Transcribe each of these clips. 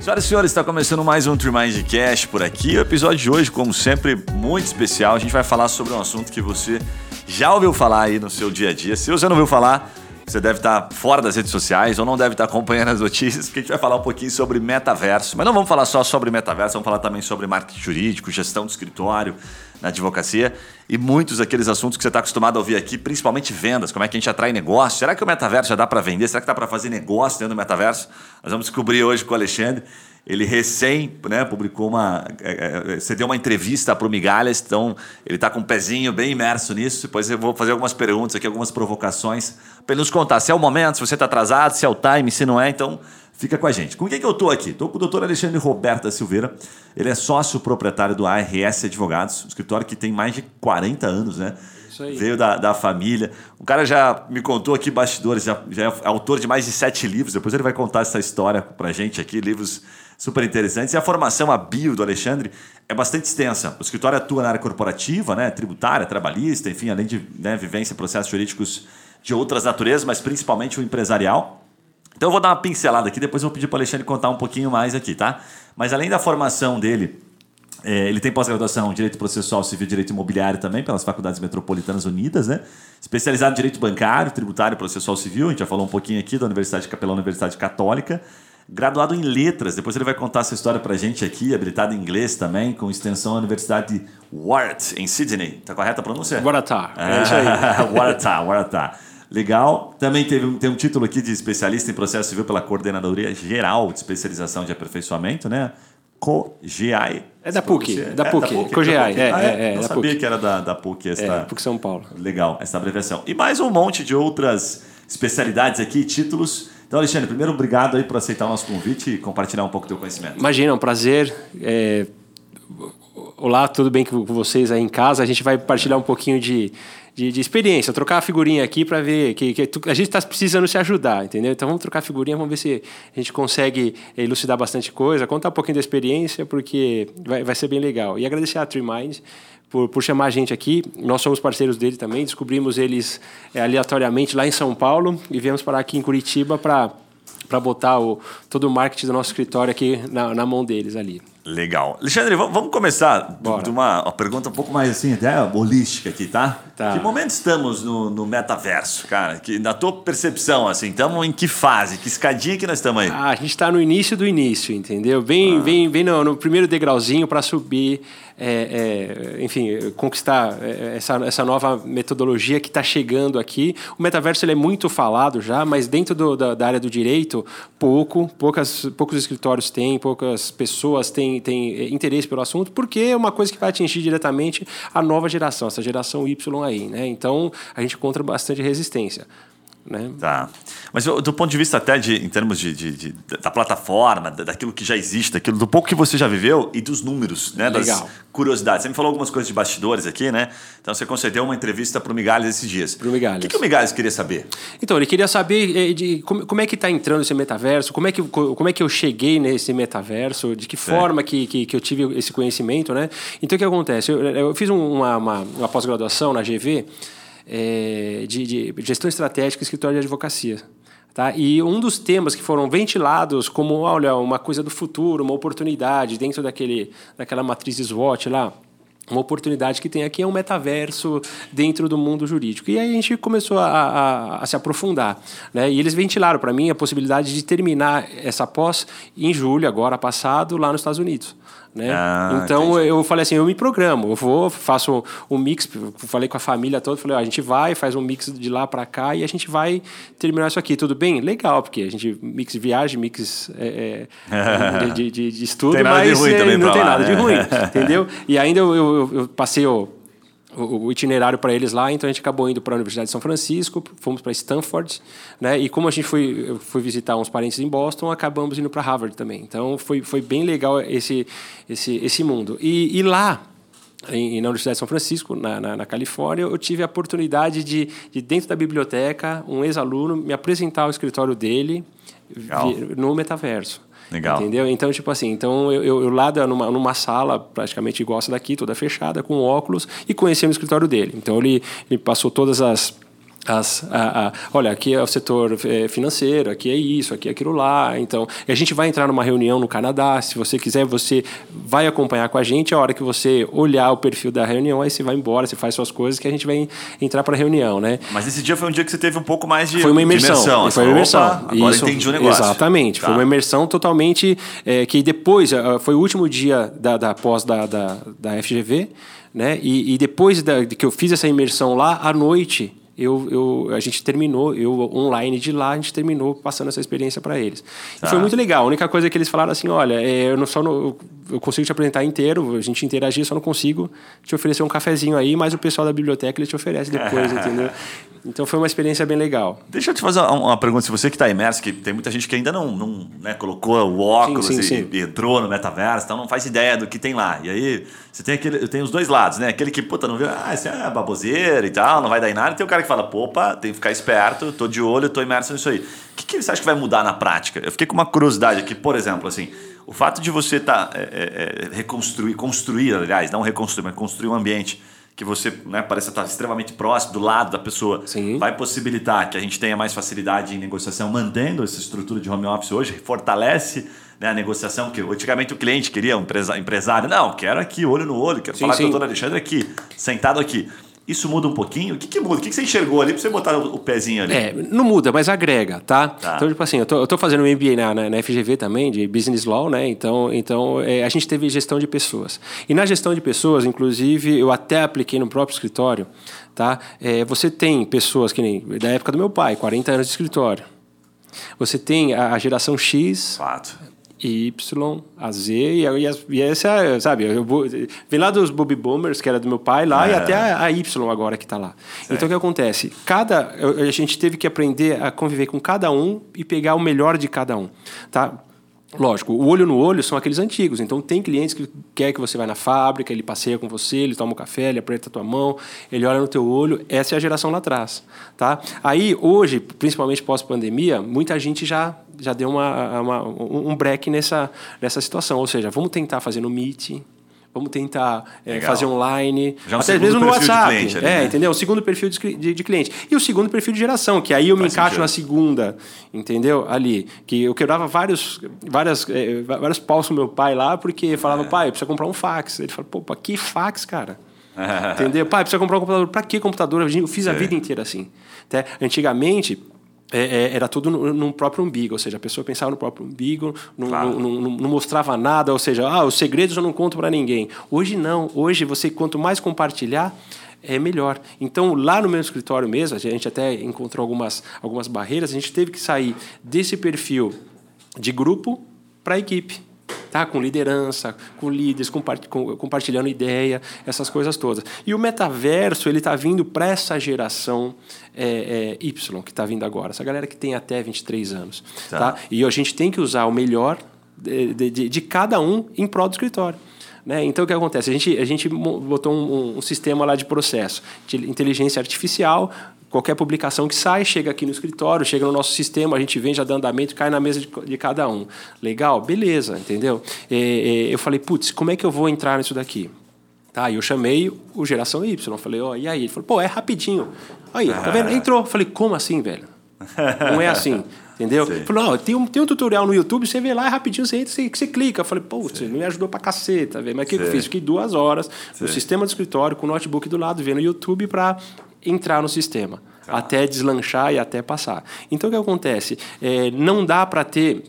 Senhoras e senhores, está começando mais um Trimind Cash por aqui. O episódio de hoje, como sempre, muito especial. A gente vai falar sobre um assunto que você já ouviu falar aí no seu dia a dia. Se você não ouviu falar, você deve estar fora das redes sociais ou não deve estar acompanhando as notícias, porque a gente vai falar um pouquinho sobre metaverso. Mas não vamos falar só sobre metaverso, vamos falar também sobre marketing jurídico, gestão do escritório, na advocacia e muitos daqueles assuntos que você está acostumado a ouvir aqui, principalmente vendas, como é que a gente atrai negócio. Será que o metaverso já dá para vender? Será que dá para fazer negócio dentro do metaverso? Nós vamos descobrir hoje com o Alexandre. Ele recém né, publicou uma. É, é, você deu uma entrevista para o Migalhas, então ele está com o um pezinho bem imerso nisso. Depois eu vou fazer algumas perguntas aqui, algumas provocações, para ele nos contar se é o momento, se você está atrasado, se é o time, se não é. Então Fica com a gente. Com quem que eu estou aqui? Estou com o doutor Alexandre Roberta Silveira. Ele é sócio proprietário do ARS Advogados, um escritório que tem mais de 40 anos, né? Isso aí. Veio da, da família. O cara já me contou aqui bastidores, já, já é autor de mais de sete livros. Depois ele vai contar essa história para gente aqui, livros super interessantes. E a formação, a bio do Alexandre, é bastante extensa. O escritório atua na área corporativa, né? tributária, trabalhista, enfim, além de né, vivência processos jurídicos de outras naturezas, mas principalmente o empresarial. Então eu vou dar uma pincelada aqui, depois eu vou pedir para o Alexandre contar um pouquinho mais aqui, tá? Mas além da formação dele, é, ele tem pós-graduação em Direito Processual Civil e Direito Imobiliário também, pelas Faculdades Metropolitanas Unidas, né? Especializado em Direito Bancário, Tributário e Processual Civil, a gente já falou um pouquinho aqui da Universidade de Capelão, Universidade Católica. Graduado em Letras, depois ele vai contar essa história pra gente aqui, habilitado em inglês também, com extensão na Universidade de Wart, em Sydney. Tá correta a pronúncia? Waratah, é isso aí. Waratah, Waratah. Legal. Também teve, tem um título aqui de especialista em processo civil pela Coordenadoria Geral de Especialização de Aperfeiçoamento, né? COGEAI. É da PUC, é, da PUC, é, COGEAI, é, ah, é, é, Não sabia PUC. que era da, da PUC esta... É, PUC São Paulo. Legal, essa abreviação. E mais um monte de outras especialidades aqui, títulos. Então, Alexandre, primeiro, obrigado aí por aceitar o nosso convite e compartilhar um pouco do teu conhecimento. Imagina, é um prazer. É... Olá, tudo bem com vocês aí em casa? A gente vai partilhar um pouquinho de de, de experiência, trocar a figurinha aqui para ver que, que, a gente está precisando se ajudar, entendeu? Então vamos trocar a figurinha, vamos ver se a gente consegue elucidar bastante coisa, contar um pouquinho da experiência, porque vai, vai ser bem legal. E agradecer a TreeMind por, por chamar a gente aqui. Nós somos parceiros dele também, descobrimos eles é, aleatoriamente lá em São Paulo e viemos parar aqui em Curitiba para botar o, todo o marketing do nosso escritório aqui na, na mão deles ali. Legal. Alexandre, vamos começar Bora. de uma, uma, pergunta um pouco mais assim, até holística aqui, tá? tá. Que momento estamos no, no, metaverso, cara? Que, na tua percepção, assim, estamos em que fase? Que escadinha que nós estamos aí? Ah, a gente está no início do início, entendeu? Bem, ah. bem, bem no, no primeiro degrauzinho para subir é, é, enfim, conquistar é, essa, essa nova metodologia que está chegando aqui. O metaverso ele é muito falado já, mas dentro do, da, da, área do direito, pouco, poucas, poucos escritórios têm, poucas pessoas têm, têm interesse pelo assunto, porque é uma coisa que vai atingir diretamente a nova geração, essa geração Y aí. Né? Então, a gente encontra bastante resistência. Né? Tá. Mas do ponto de vista até de, em termos de, de, de, da plataforma, daquilo que já existe, daquilo, do pouco que você já viveu e dos números, né? Legal. das curiosidades. Você me falou algumas coisas de bastidores aqui, né? Então você concedeu uma entrevista para o Migalhas esses dias. Para o Migalhas. O que, que o Migalhas queria saber? Então, ele queria saber eh, de, como, como é que está entrando esse metaverso, como é, que, como é que eu cheguei nesse metaverso, de que forma que, que, que, eu tive esse conhecimento, né? Então o que acontece? Eu, eu fiz uma, uma, uma pós-graduação na GV é, de, de, gestão estratégica e escritório de advocacia. Tá? E um dos temas que foram ventilados como, olha, uma coisa do futuro, uma oportunidade dentro daquele, daquela matriz SWOT lá, uma oportunidade que tem aqui é um metaverso dentro do mundo jurídico. E aí a gente começou a, a, a se aprofundar. Né? E eles ventilaram para mim a possibilidade de terminar essa pós em julho, agora passado, lá nos Estados Unidos. Né? Ah, então entendi. eu falei assim, eu me programo, eu vou, faço um mix, falei com a família toda, falei, ó, a gente vai, faz um mix de lá para cá e a gente vai terminar isso aqui, tudo bem? Legal, porque a gente mix de viagem, mix é, é, de, de, de, estudo, tem mas é, não tem lá, nada né? de ruim, entendeu? E ainda eu, eu, eu passei o o, itinerário para eles lá, então a gente acabou indo para a Universidade de São Francisco, fomos para Stanford, né? E como a gente foi, foi visitar uns parentes em Boston, acabamos indo para Harvard também. Então foi, foi bem legal esse, esse, esse mundo. E, e lá, em, na Universidade de São Francisco, na, na, na, Califórnia, eu tive a oportunidade de, de dentro da biblioteca, um ex-aluno me apresentar o escritório dele no metaverso. Legal. Entendeu? Então, tipo assim, então eu, eu, eu lá numa, numa sala praticamente igual essa daqui, toda fechada, com óculos, e conheci o escritório dele. Então ele, ele passou todas as as, a, a, olha, aqui é o setor é, financeiro, aqui é isso, aqui é aquilo lá. Então, a gente vai entrar numa reunião no Canadá. Se você quiser, você vai acompanhar com a gente. A hora que você olhar o perfil da reunião, aí você vai embora, você faz suas coisas, que a gente vai entrar para a reunião, né? Mas esse dia foi um dia que você teve um pouco mais de foi uma imersão, imersão. Foi uma imersão. agora isso, entendi o negócio. Exatamente. Tá. Foi uma imersão totalmente é, que depois foi o último dia da, da pós da, da, da FGV, né? E, e depois da, que eu fiz essa imersão lá à noite eu, eu, a gente terminou, eu online de lá, a gente terminou passando essa experiência para eles. Tá. E foi muito legal. A única coisa que eles falaram assim, olha, é, eu não só eu consigo te apresentar inteiro, a gente interagir, só não consigo te oferecer um cafezinho aí, mas o pessoal da biblioteca ele te oferece depois, entendeu? Então foi uma experiência bem legal. Deixa eu te fazer uma pergunta. Se você que está imerso, que tem muita gente que ainda não, não né, colocou o óculos sim, sim, e, sim. entrou no metaverso, então não faz ideia do que tem lá. E aí você tem aquele, tem os dois lados, né? Aquele que, puta, não vê, ah, isso é baboseira e tal, não vai dar em nada. E tem o cara que fala, pô, opa, tem que ficar esperto, tô de olho, tô imerso nisso aí. O que, que você acha que vai mudar na prática? Eu fiquei com uma curiosidade aqui, por exemplo, assim, o fato de você estar tá, é, é, é, reconstruir, construir, aliás, não reconstruir, mas construir um ambiente que você né, parece estar extremamente próximo, do lado da pessoa, Sim. vai possibilitar que a gente tenha mais facilidade em negociação, mantendo essa estrutura de home office hoje, fortalece né, a negociação, que antigamente o cliente queria, um empresário, não, quero aqui, olho no olho, quero sim, falar sim. com o doutor Alexandre aqui, sentado aqui. Isso muda um pouquinho? O que, que muda? O que, que você enxergou ali para você botar o, o, pezinho ali? É, não muda, mas agrega, tá? tá. Então, tipo assim, eu tô, eu tô fazendo um MBA na, na, na, FGV também, de Business Law, né? Então, então é, a gente teve gestão de pessoas. E na gestão de pessoas, inclusive, eu até apliquei no próprio escritório, tá? É, você tem pessoas que nem da época do meu pai, 40 anos de escritório. Você tem a, a geração X, Fato Y, a Z, e, e, e essa, sabe, eu, vem lá dos Bobby Bombers, que era do meu pai lá, é. e até a, a, Y agora que está lá. Certo. Então o que acontece? Cada, a gente teve que aprender a conviver com cada um e pegar o melhor de cada um, tá? Lógico, o olho no olho são aqueles antigos. Então, tem clientes que quer que você vá na fábrica, ele passeia com você, ele toma um café, ele aperta a tua mão, ele olha no teu olho. Essa é a geração lá atrás. Tá? Aí, hoje, principalmente pós-pandemia, muita gente já, já deu uma, uma, um break nessa, nessa situação. Ou seja, vamos tentar fazer no Meet, Vamos tentar é, fazer online. Já um até mesmo no WhatsApp. Cliente, ali, é, né? entendeu? O segundo perfil de, de, de, cliente. E o segundo perfil de geração, que aí eu Faz me encaixo sentido. na segunda, entendeu? Ali. Que eu quebrava vários, várias, é, vários paus com meu pai lá, porque falava, é. pai, precisa comprar um fax. Ele falou, pô, pra que fax, cara? entendeu? Pai, precisa comprar um computador. Pra que computador? Eu fiz a vida inteira assim. Até, antigamente é, é, era tudo no, próprio umbigo, ou seja, a pessoa pensava no próprio umbigo, não, claro. não, não, não mostrava nada, ou seja, ah, os segredos eu não conto para ninguém. Hoje não, hoje você quanto mais compartilhar, é melhor. Então, lá no meu escritório mesmo, a gente até encontrou algumas, algumas barreiras, a gente teve que sair desse perfil de grupo para equipe tá? com liderança, com líderes, compartilhando ideia, essas coisas todas. E o metaverso ele está vindo para essa geração é, é, Y que está vindo agora, essa galera que tem até 23 anos. Tá. tá? E a gente tem que usar o melhor de, de, de cada um em prol do escritório. Né? Então, o que acontece? A gente, a gente botou um, um, sistema lá de processo de inteligência artificial qualquer publicação que sai, chega aqui no escritório, chega no nosso sistema, a gente vende a andamento, cai na mesa de, de cada um. Legal? Beleza, entendeu? E, e, eu falei, putz, como é que eu vou entrar nisso daqui? Tá, e eu chamei o Geração Y, falei, ó, oh, e aí? Ele falou, pô, é rapidinho. Aí, tá vendo? Entrou. Falei, como assim, velho? Não é assim. Entendeu? Sim. Falou, não, tem um, tem um tutorial no YouTube, você vê lá, é rapidinho, você entra, você, você clica. Eu falei, pô, você me ajudou pra caceta, velho. Mas o que, que eu fiz? Fiquei duas horas Sim. no sistema do escritório, com o notebook do lado, vendo o YouTube para entrar no sistema, tá. até deslanchar e até passar. Então o que acontece? É, não dá para ter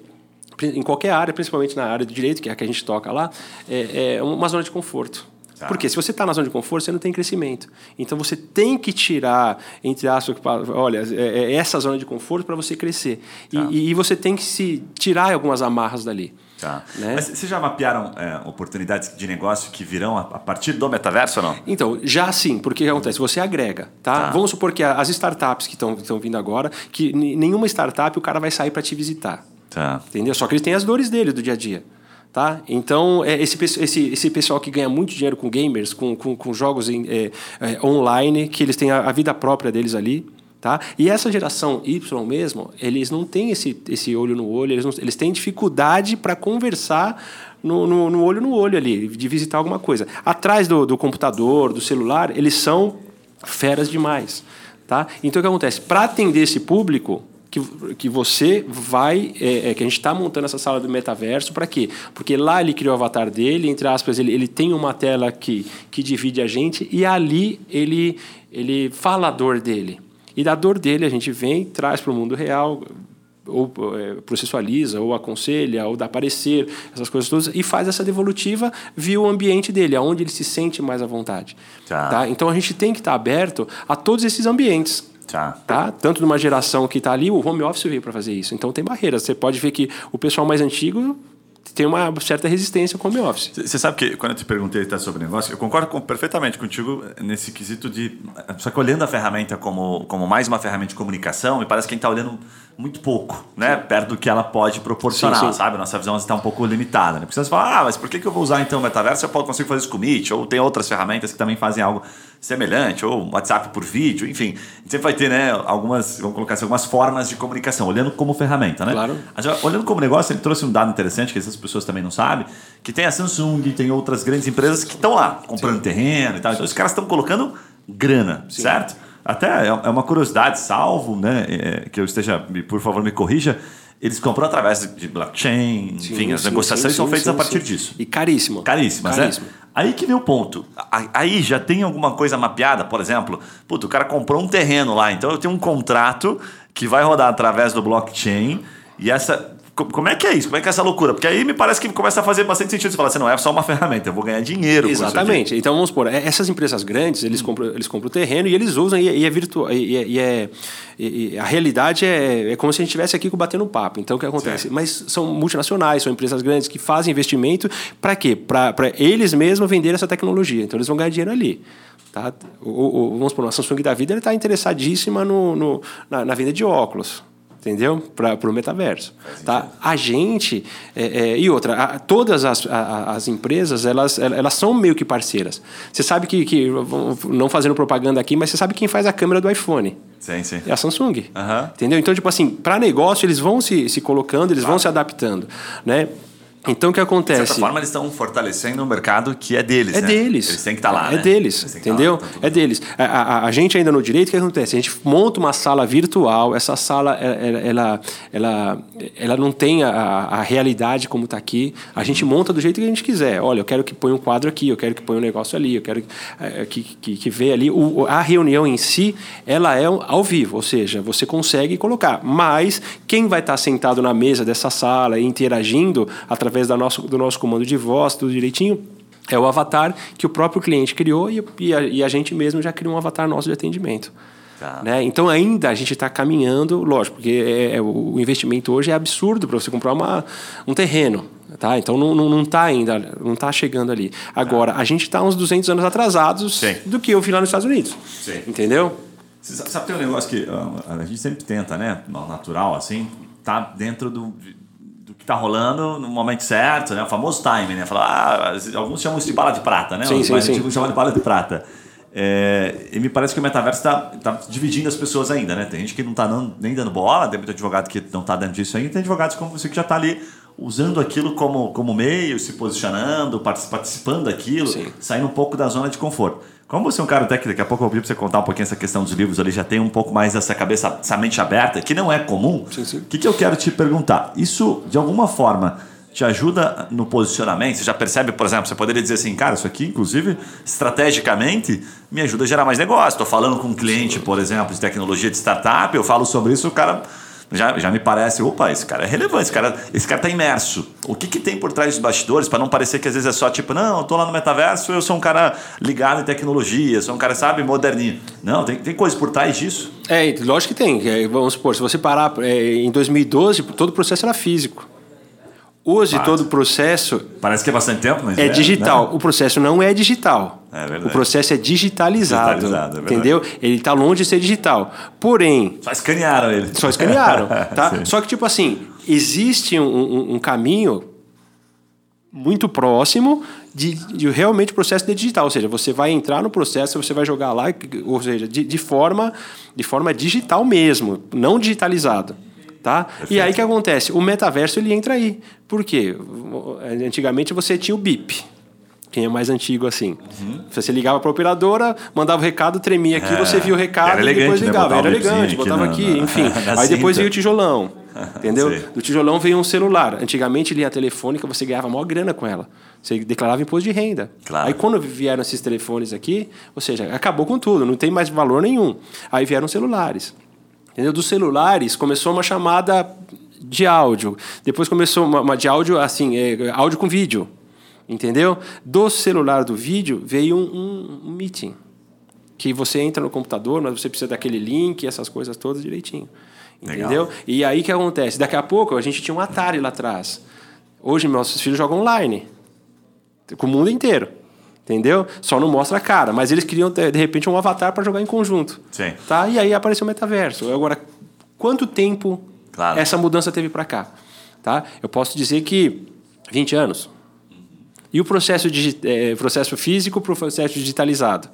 em qualquer área, principalmente na área do direito, que é a que a gente toca lá, é, é uma zona de conforto. Tá. Porque se você está na zona de conforto, você não tem crescimento. Então você tem que tirar, entre aspas, olha, é, é essa zona de conforto para você crescer. Tá. E, e, você tem que se tirar algumas amarras dali. Tá. Né? Mas vocês já mapearam é, oportunidades de negócio que virão a, a, partir do metaverso ou não? Então, já sim, porque o que acontece? Você agrega, tá? tá. Vamos supor que as startups que estão vindo agora, que nenhuma startup o cara vai sair para te visitar. Tá. Entendeu? Só que ele tem as dores dele do dia a dia. Tá? Então, é, esse, esse, esse pessoal que ganha muito dinheiro com gamers, com, com, com jogos em, é, é, online, que eles têm a, a vida própria deles ali, Tá? E essa geração Y mesmo, eles não têm esse, esse olho no olho, eles, não, eles têm dificuldade para conversar no, no, no, olho no olho ali, de visitar alguma coisa. Atrás do, do computador, do celular, eles são feras demais. Tá? Então o que acontece? Para atender esse público, que, que você vai. É, é, que a gente está montando essa sala do metaverso para quê? Porque lá ele criou o avatar dele, entre aspas, ele, ele tem uma tela que, que divide a gente e ali ele, ele fala a dor dele. E da dor dele a gente vem, traz para o mundo real, ou é, processualiza, ou aconselha, ou dá parecer, essas coisas todas, e faz essa devolutiva via o ambiente dele, aonde ele se sente mais à vontade. Tá. tá? Então a gente tem que estar tá aberto a todos esses ambientes. Tá. tá. Tanto numa geração que está ali, o home office veio para fazer isso. Então tem barreiras. Você pode ver que o pessoal mais antigo tem uma certa resistência com o home office. Você sabe que quando eu te perguntei tá, sobre negócio, eu concordo com, perfeitamente contigo nesse quesito de. Só que olhando a ferramenta como, como mais uma ferramenta de comunicação, me parece que a gente está olhando muito pouco, né? Perto do que ela pode proporcionar, sim, sim. sabe? Nossa visão está um pouco limitada. Né? Porque você fala, ah, mas por que, eu vou usar então o metaverso? Eu consigo fazer isso com o Meet, ou tem outras ferramentas que também fazem algo semelhante, ou WhatsApp por vídeo, enfim. A gente sempre vai ter, né, algumas, vamos colocar assim, algumas formas de comunicação, olhando como ferramenta, né? Claro. Olhando como negócio, ele trouxe um dado interessante que essas pessoas também não sabem, que tem a Samsung, tem outras grandes empresas que estão lá, comprando sim. terreno e tal. Então, os caras estão colocando grana, certo? Até é, é uma curiosidade, salvo, né, é, que eu esteja, por favor, me corrija, eles compram através de blockchain, sim, enfim, as sim, negociações sim, são feitas a partir disso. E caríssimo. Caríssimas? Caríssimo. né? Aí que vem o ponto. Aí já tem alguma coisa mapeada, por exemplo, puto, o cara comprou um terreno lá, então eu tenho um contrato que vai rodar através do blockchain e essa como é que é isso? Como é que é essa loucura? Porque aí me parece que começa a fazer bastante sentido. Você fala assim, não é só uma ferramenta, eu vou ganhar dinheiro. Exatamente. Então vamos supor, é, essas empresas grandes, eles, hum. compram, eles compram o terreno e eles usam, e, é virtual. E, e, é, e, a realidade é, é como se a gente estivesse aqui batendo papo. Então o que acontece? Certo. Mas são multinacionais, são empresas grandes que fazem investimento para quê? Para eles mesmos venderem essa tecnologia. Então eles vão ganhar dinheiro ali. Tá? O, o, vamos supor, a Samsung da vida está interessadíssima no, no na, na venda de óculos entendeu? Para o metaverso. Tá? A gente é, é, e outra, a, todas as, a, as empresas elas, elas são meio que parceiras. Você sabe que, que não fazendo propaganda aqui, mas você sabe quem faz a câmera do iPhone? Sim, sim. É a Samsung. Uhum. Entendeu? Então, tipo assim, para negócio eles vão se, se colocando, eles claro. vão se adaptando, né? Então o que acontece? De certa forma, eles estão fortalecendo um mercado que é deles. É né? deles. Eles têm que estar tá lá. É né? deles, entendeu? Tá lá, tá é deles. A, a, a, gente ainda no direito, o que acontece? A gente monta uma sala virtual, essa sala ela, ela, ela, não tem a, a realidade como está aqui. A gente monta do jeito que a gente quiser. Olha, eu quero que ponha um quadro aqui, eu quero que ponha um negócio ali, eu quero que, que, que vê ali. O, a reunião em si, ela é ao vivo, ou seja, você consegue colocar. Mas quem vai estar sentado na mesa dessa sala interagindo através da nosso, do nosso comando de voz, tudo direitinho, é o avatar que o próprio cliente criou e, e, a, e a, gente mesmo já criou um avatar nosso de atendimento. Tá. Né? Então ainda a gente está caminhando, lógico, porque é, é, o investimento hoje é absurdo para você comprar uma, um terreno. Tá? Então não está não, não tá ainda, não está chegando ali. Agora, a gente está uns 200 anos atrasados Sim. do que eu vi lá nos Estados Unidos. Sim. Entendeu? Você sabe, tem um negócio que a gente sempre tenta, né? Natural, assim, tá dentro do, que está rolando no momento certo, né? O famoso timing, né? Falar, ah, alguns chamam isso de bala de prata, né? Sim, sim, sim. chamam de bala de prata. É, e me parece que o metaverso está tá dividindo as pessoas ainda, né? Tem gente que não está nem dando bola, tem muito advogado que não está dentro disso ainda, tem advogados como você que já está ali usando aquilo como, como meio, se posicionando, participando daquilo, Sim. saindo um pouco da zona de conforto. Como você é um cara até que daqui a pouco eu vou pedir para você contar um pouquinho essa questão dos livros ali, já tem um pouco mais essa cabeça, essa mente aberta, que não é comum. O que, que eu quero te perguntar? Isso, de alguma forma, te ajuda no posicionamento? Você já percebe, por exemplo, você poderia dizer assim, cara, isso aqui, inclusive, estrategicamente, me ajuda a gerar mais negócio. Estou falando com um cliente, por exemplo, de tecnologia de startup, eu falo sobre isso, o cara já, já me parece, opa, esse cara é relevante, esse cara esse cara está imerso. O que, que tem por trás dos bastidores para não parecer que às vezes é só tipo, não, eu tô lá no metaverso, eu sou um cara ligado em tecnologia, sou um cara, sabe, moderninho. Não, tem, tem coisa por trás disso. É, lógico que tem. É, vamos supor, se você parar é, em 2012, todo o processo era físico. Hoje todo o processo. Parece que é bastante tempo, mas. É, é digital. Né? O processo não é digital. É. O processo é digitalizado. digitalizado é entendeu? Ele está longe de ser digital. Porém. Só escanearam ele. Só escanearam. tá? Só que, tipo assim, existe um, um, um caminho muito próximo de, de, realmente o processo de digital, ou seja, você vai entrar no processo, você vai jogar lá, ou seja, de, de forma de forma digital mesmo, não digitalizado. Tá? E aí o que acontece? O metaverso ele entra aí. Por quê? Antigamente você tinha o BIP. Quem é mais antigo assim. Uhum. Você ligava para a operadora, mandava o recado, tremia aqui, é, você via o recado e depois né? ligava. Né? Era elegante, botava aqui, aqui enfim. Aí depois veio o tijolão. Entendeu? Do tijolão veio um celular. Antigamente, linha telefônica, você ganhava maior grana com ela. Você declarava imposto de renda. Claro. Aí quando vieram esses telefones aqui, ou seja, acabou com tudo, não tem mais valor nenhum. Aí vieram celulares. Entendeu? Dos celulares começou uma chamada de áudio. Depois começou uma, uma de áudio, assim, é, áudio com vídeo. Entendeu? Do celular do vídeo veio um, um, um meeting. Que você entra no computador, mas você precisa daquele link, essas coisas todas direitinho. Entendeu? Legal. E aí o que acontece? Daqui a pouco a gente tinha um Atari lá atrás. Hoje meus filhos jogam online. Com o mundo inteiro. Entendeu? Só não mostra a cara. Mas eles queriam, de repente, um avatar para jogar em conjunto. Sim. Tá? E aí apareceu o metaverso. Agora, quanto tempo claro. essa mudança teve para cá? Tá? Eu posso dizer que 20 anos. E o processo, é, processo físico para o processo digitalizado?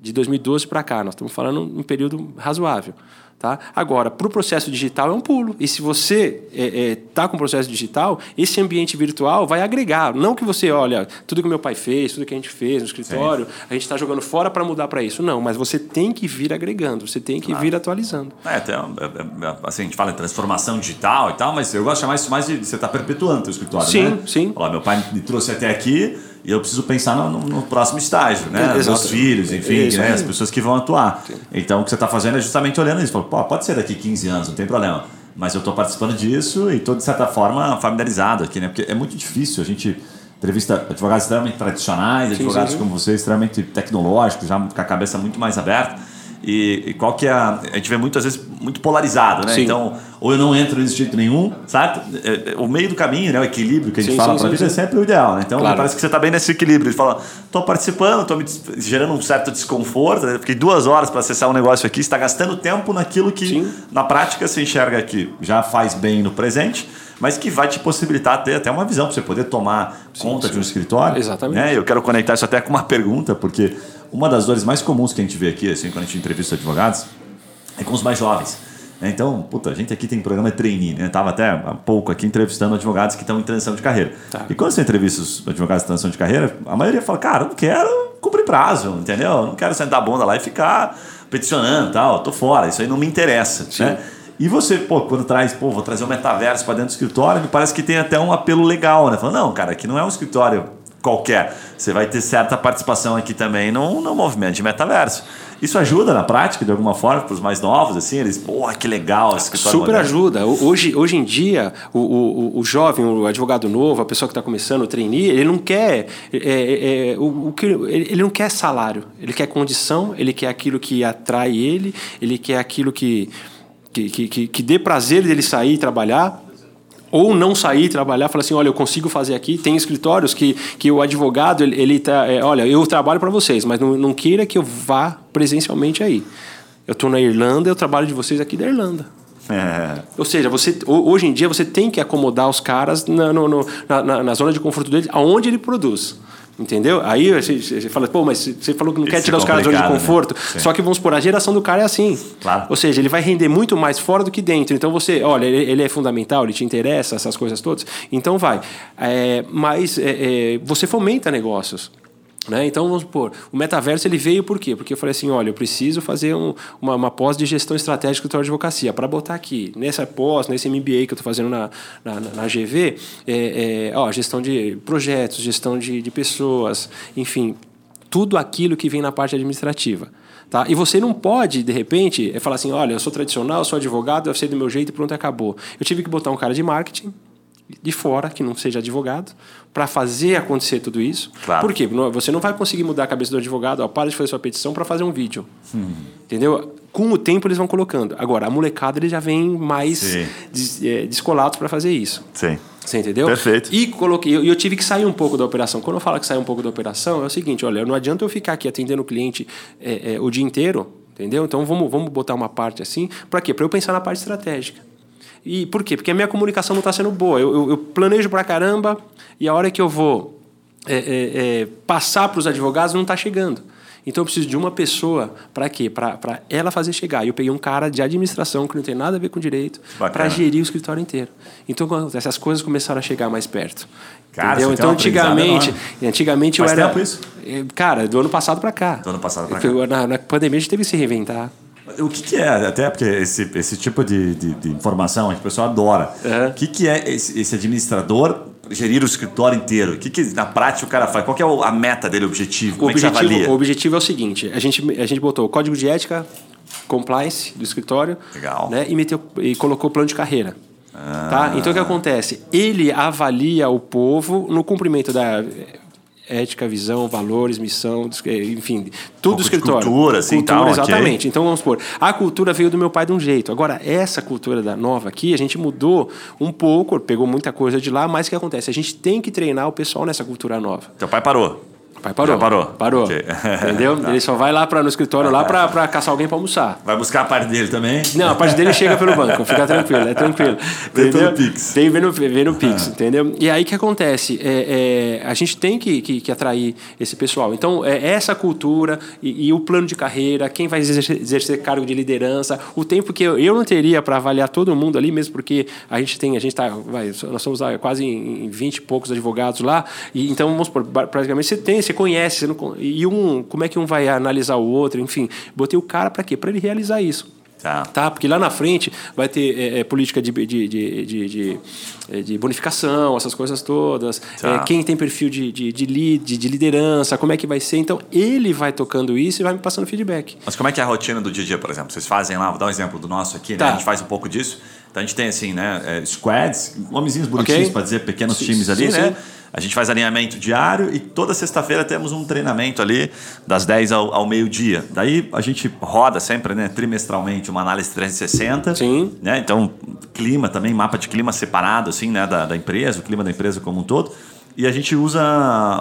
De 2012 para cá. Nós estamos falando um período razoável. Tá? Agora, para o processo digital é um pulo. E se você está é, é, tá com o processo digital, esse ambiente virtual vai agregar. Não que você, olha, tudo que meu pai fez, tudo que a gente fez no escritório, Sim. a gente está jogando fora para mudar para isso. Não, mas você tem que vir agregando, você tem que claro. vir atualizando. É, até, é, é, assim, a gente fala em transformação digital e tal, mas eu gosto de chamar isso mais de você estar tá perpetuando o escritório. Sim, né? sim. Olha, meu pai me trouxe até aqui e eu preciso pensar no, no, próximo estágio, né? Os meus filhos, enfim, né? as pessoas que vão atuar. Sim. Então, o que você está fazendo é justamente olhando isso. Fala, Pô, pode ser daqui 15 anos, não tem problema. Mas eu estou participando disso e estou, de certa forma, familiarizado aqui, né? Porque é muito difícil a gente entrevista advogados extremamente tradicionais, sim, advogados sim, como você, extremamente tecnológicos, já com a cabeça muito mais aberta e, e, qual que é a. A gente vê muitas vezes muito polarizado, né? Sim. Então, ou eu não entro nesse jeito nenhum, sabe? É, é, o meio do caminho, né? O equilíbrio que a gente sim, fala para a vida é sempre o ideal, né? Então, claro. parece que você está bem nesse equilíbrio. Ele fala, estou participando, estou me gerando um certo desconforto, né? fiquei duas horas para acessar um negócio aqui, está gastando tempo naquilo que, sim. na prática, você enxerga que já faz bem no presente mas que vai te possibilitar ter até uma visão para você poder tomar sim, conta sim. de um escritório. Exatamente. Né? Eu quero conectar isso até com uma pergunta, porque uma das dores mais comuns que a gente vê aqui, assim, quando a gente entrevista advogados, é com os mais jovens. Né? Então, puta, a gente aqui tem programa trainee, né? Tava até há pouco aqui entrevistando advogados que estão em transição de carreira. Tá. E quando você entrevista os advogados em transição de carreira, a maioria fala, cara, eu não quero cumprir prazo, entendeu? Eu não quero sentar a bunda lá e ficar peticionando tal, tô fora, isso aí não me interessa, Sim. né? E você, pô, quando traz, pô, vou trazer o um metaverso para dentro do escritório, me parece que tem até um apelo legal, né? Falando, não, cara, aqui não é um escritório qualquer. Você vai ter certa participação aqui também no, no movimento de metaverso. Isso ajuda na prática, de alguma forma, para os mais novos, assim, eles, pô, que legal esse Super moderno. ajuda. Hoje, hoje em dia, o, o, o jovem, o advogado novo, a pessoa que está começando, o trainee, ele não quer. É, é, é, o, o que, ele não quer salário, ele quer condição, ele quer aquilo que atrai ele, ele quer aquilo que que, que, que dê prazer dele sair e trabalhar, ou não sair trabalhar, falar assim, olha, eu consigo fazer aqui. Tem escritórios que, que o advogado, ele, ele tá, é, olha, eu trabalho para vocês, mas não, não queira que eu vá presencialmente aí. Eu estou na Irlanda, eu trabalho de vocês aqui da Irlanda. É. Ou seja, você, hoje em dia você tem que acomodar os caras na, no, na, na, zona de conforto deles, aonde ele produz. Entendeu? Aí você, fala, pô, mas você falou que não Isso quer tirar os caras da zona de conforto. Né? Só que vamos supor, a geração do cara é assim. Claro. Ou seja, ele vai render muito mais fora do que dentro. Então você, olha, ele, ele é fundamental, ele te interessa, essas coisas todas. Então vai. É, mas é, é, você fomenta negócios. Né? Então, vamos supor, o metaverso ele veio por quê? Porque eu falei assim, olha, eu preciso fazer um, uma, uma pós de gestão estratégica da advocacia. Para botar aqui, nessa pós, nesse MBA que eu estou fazendo na, na, na GV, é, é, ó, gestão de projetos, gestão de, de pessoas, enfim, tudo aquilo que vem na parte administrativa. Tá? E você não pode, de repente, é falar assim, olha, eu sou tradicional, eu sou advogado, eu sei do meu jeito e pronto, acabou. Eu tive que botar um cara de marketing, de fora, que não seja advogado, para fazer acontecer tudo isso. Claro. Por quê? Você não vai conseguir mudar a cabeça do advogado, ó, para de fazer sua petição para fazer um vídeo. Hum. Entendeu? Com o tempo eles vão colocando. Agora, a molecada eles já vem mais des, é, descolados para fazer isso. Sim. Você entendeu? Perfeito. E coloquei, eu, eu tive que sair um pouco da operação. Quando eu falo que sair um pouco da operação, é o seguinte: olha, não adianta eu ficar aqui atendendo o cliente é, é, o dia inteiro, entendeu? Então vamos, vamos botar uma parte assim. Para quê? Para eu pensar na parte estratégica. E por quê? Porque a minha comunicação não está sendo boa. Eu, eu, eu, planejo para caramba e a hora que eu vou é, é, é, passar para os advogados não está chegando. Então eu preciso de uma pessoa para quê? Para ela fazer chegar. E eu peguei um cara de administração que não tem nada a ver com direito para gerir o escritório inteiro. Então essas coisas começaram a chegar mais perto. Cara, entendeu? Então antigamente, antigamente Faz eu era tempo isso? É, cara, do ano passado para cá. Do ano passado para cá. Na, na pandemia a gente teve que se reinventar. O que, que, é? Até porque esse, esse tipo de, de, de informação a pessoa adora. Uhum. O que, que é esse, esse administrador gerir o escritório inteiro? O que, que na prática o cara faz? Qual é a meta dele, o objetivo? Como o, é objetivo, o objetivo é o seguinte: a gente, a gente botou o código de ética, compliance do escritório. Legal. Né, e, meteu, e colocou plano de carreira. Ah. Tá? Então o que acontece? Ele avalia o povo no cumprimento da ética, visão, valores, missão, enfim, tudo um escritório. cultura, assim, cultura, tal, exatamente. Okay. Então vamos supor, a cultura veio do meu pai de um jeito. Agora, essa cultura da nova aqui, a gente mudou um pouco, pegou muita coisa de lá, mas o que acontece? A gente tem que treinar o pessoal nessa cultura nova. Teu pai parou. Pai parou. Já parou. Parou. Okay. Entendeu? tá. Ele só vai lá pra, no escritório lá para caçar alguém para almoçar. Vai buscar a parte dele também? Não, a parte dele chega pelo banco. Fica tranquilo, é tranquilo. Vem pelo Pix. Vem vendo, vem no Pix, entendeu? E aí o que acontece? É, é, a gente tem que, que, que, atrair esse pessoal. Então, é essa cultura e, e, o plano de carreira, quem vai exercer, exercer cargo de liderança, o tempo que eu, eu não teria para avaliar todo mundo ali, mesmo porque a gente tem, a gente tá, vai, nós somos quase em 20 e poucos advogados lá, e então, vamos supor, praticamente você tem, você conhece, você não e um, como é que um vai analisar o outro? Enfim, botei o cara para quê? Para ele realizar isso. Tá. tá. Porque lá na frente vai ter é, é, política de, de, de, de, bonificação, essas coisas todas. Tá. É, quem tem perfil de, de, lead, de liderança, como é que vai ser. Então, ele vai tocando isso e vai me passando feedback. Mas como é que é a rotina do dia a dia, por exemplo? Vocês fazem lá, vou dar um exemplo do nosso aqui, né? tá. né? A gente faz um pouco disso. Então, a gente tem, assim, né, é, squads, homenzinhos bonitinhos, okay. para dizer, pequenos sim, times ali, sim, né? Sim. A gente faz alinhamento diário e toda sexta-feira temos um treinamento ali das 10 ao, ao meio-dia. Daí a gente roda sempre, né, trimestralmente, uma análise 360. Sim. Né? Então, clima também, mapa de clima separado assim, né, da, da empresa, o clima da empresa como um todo. E a gente usa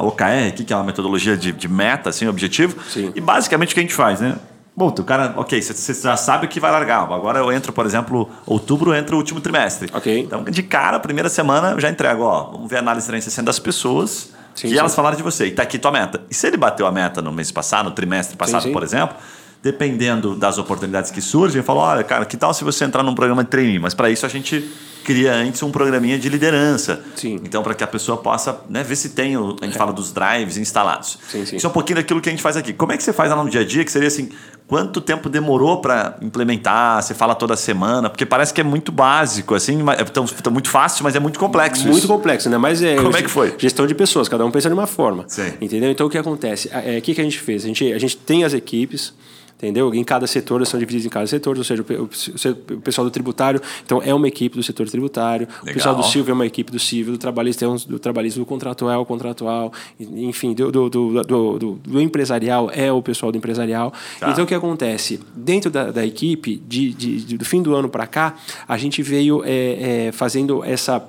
OKR aqui, que é uma metodologia de, de meta, assim, objetivo. Sim. E basicamente o que a gente faz, né? Bom, o cara, ok, você já sabe o que vai largar. Agora eu entro, por exemplo, outubro entra o último trimestre. Ok. Então, de cara, primeira semana eu já entrego, ó, vamos ver a análise 360 das pessoas sim, e sim. elas falaram de você. E tá aqui tua meta. E se ele bateu a meta no mês passado, no trimestre passado, sim, por exemplo, dependendo das oportunidades que surgem, eu falo, olha, cara, que tal se você entrar num programa de trainee? Mas para isso a gente cria antes um programinha de liderança. Sim. Então, para que a pessoa possa né, ver se tem, o, a gente é. fala dos drives instalados. Sim, sim. Isso é um pouquinho daquilo que a gente faz aqui. Como é que você faz lá no dia a dia, que seria assim, quanto tempo demorou para implementar? Você fala toda semana? Porque parece que é muito básico, assim, é tão, tão muito fácil, mas é muito complexo Muito isso. complexo, né? Mas é... Como é que foi? Gestão de pessoas, cada um pensa de uma forma. Sim. Entendeu? Então, o que acontece? O é, que, que a gente fez? A gente, a gente tem as equipes entendeu? Em cada setor, eles são divididos em cada setor, ou seja, o, pessoal do tributário, então é uma equipe do setor tributário, Legal. o pessoal do civil é uma equipe do civil, do trabalhista é um, do trabalhista do contratual, contratual, enfim, do, do, do, do, empresarial é o pessoal do empresarial. Tá. Então o que acontece? Dentro da, da equipe, de, de, de, do fim do ano para cá, a gente veio é, é, fazendo essa,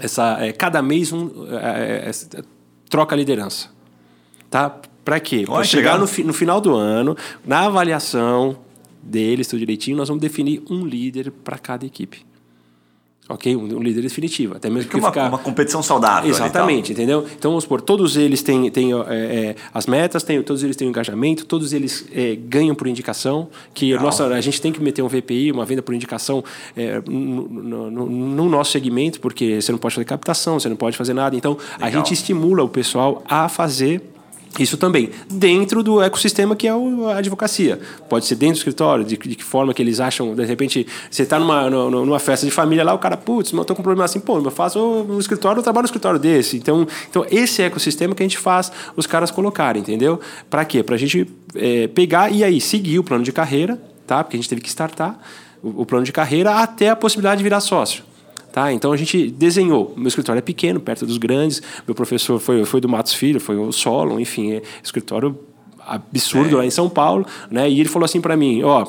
essa é, cada mês um, é, é, troca a liderança. Tá? Para quê? Para chegar no, no, final do ano, na avaliação deles, tudo direitinho, nós vamos definir um líder para cada equipe. Ok? Um, um, líder definitivo. Até mesmo que uma, ficar... uma competição saudável. Exatamente, entendeu? Então, vamos supor, todos eles têm, têm é, é, as metas, têm, todos eles têm o engajamento, todos eles é, ganham por indicação, que nossa, a gente tem que meter um VPI, uma venda por indicação é, no, no, no, no, nosso segmento, porque você não pode fazer captação, você não pode fazer nada. Então, Legal. a gente estimula o pessoal a fazer isso também, dentro do ecossistema que é a advocacia. Pode ser dentro do escritório, de, de que forma que eles acham, de repente, você está numa, numa festa de família lá, o cara, putz, eu estou com um problema assim, pô, eu faço um escritório, eu trabalho no escritório desse. Então, então esse ecossistema que a gente faz os caras colocarem, entendeu? Para quê? Para a gente é, pegar e aí seguir o plano de carreira, tá? Porque a gente teve que startar o, o plano de carreira até a possibilidade de virar sócio. Tá? Então a gente desenhou. Meu escritório é pequeno, perto dos grandes. Meu professor foi, foi do Matos Filho, foi o Solon, enfim, é escritório absurdo é. lá em São Paulo. Né? E ele falou assim para mim: ó,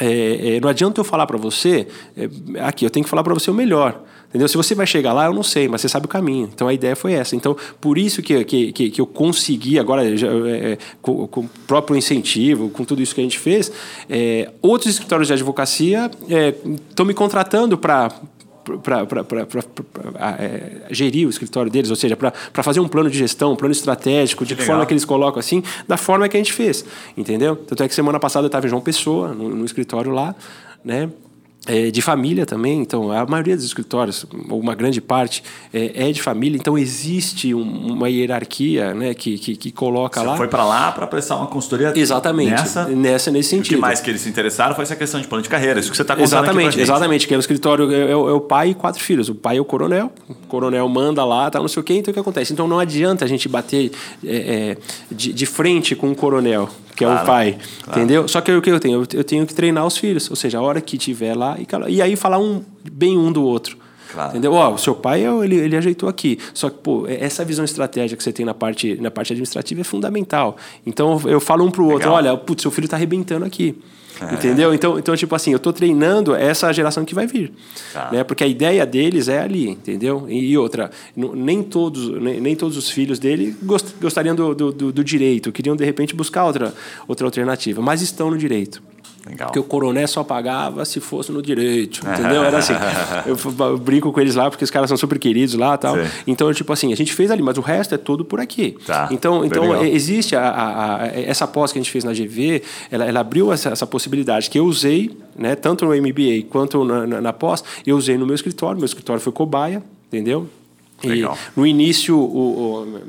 é, é, não adianta eu falar para você, é, aqui, eu tenho que falar para você o melhor. Entendeu? Se você vai chegar lá, eu não sei, mas você sabe o caminho. Então a ideia foi essa. Então, por isso que, que, que, que eu consegui, agora, já, é, é com, com, o próprio incentivo, com tudo isso que a gente fez, outros escritórios de advocacia estão me contratando para para é, gerir o escritório deles, ou seja, para fazer um plano de gestão, um plano estratégico, de que, que forma que eles colocam assim, da forma que a gente fez, entendeu? Tanto é que semana passada eu estava em João Pessoa, no, no escritório lá, né? É, de família também. Então, a maioria dos escritórios, ou uma grande parte, é, é de família. Então, existe um, uma hierarquia né, que, que, que coloca Você lá. foi para lá para prestar uma consultoria Exatamente. Nessa, nessa nesse sentido. O que mais que eles se interessaram foi essa questão de plano de carreira. Isso que você está contando Exatamente, exatamente. Que é o escritório, é, é, o pai e quatro filhos. O pai é o coronel, o coronel manda lá, tá, não sei o quê. Então, o que acontece? Então, não adianta a gente bater é, de, de frente com o coronel que é claro, o pai, claro. entendeu? Só que o que eu tenho? Eu tenho que treinar os filhos, ou seja, a hora que tiver lá e, e aí falar um bem um do outro. Claro. Entendeu? Ó, o seu pai, ele, ele ajeitou aqui. Só que, pô, essa visão estratégica que você tem na parte, na parte administrativa é fundamental. Então, eu falo um para o outro, olha, putz, seu filho está arrebentando aqui. É. Entendeu? Então, então, tipo assim, eu estou treinando essa geração que vai vir. Tá. Né? Porque a ideia deles é ali, entendeu? E outra, nem todos, nem, nem todos os filhos dele gostariam do, do, do, do direito, queriam de repente buscar outra, outra alternativa, mas estão no direito. Legal. Porque o coroné só pagava se fosse no direito, entendeu? Era assim. Eu, brinco com eles lá porque os caras são super queridos lá tal. Sim. Então, tipo assim, a gente fez ali, mas o resto é todo por aqui. Tá. Então, então existe a, a, a, essa pós que a gente fez na GV, ela, ela abriu essa, essa, possibilidade que eu usei, né, tanto no MBA quanto na, na, na pós, eu usei no meu escritório, meu escritório foi cobaia, entendeu? Legal. E no início, o, o,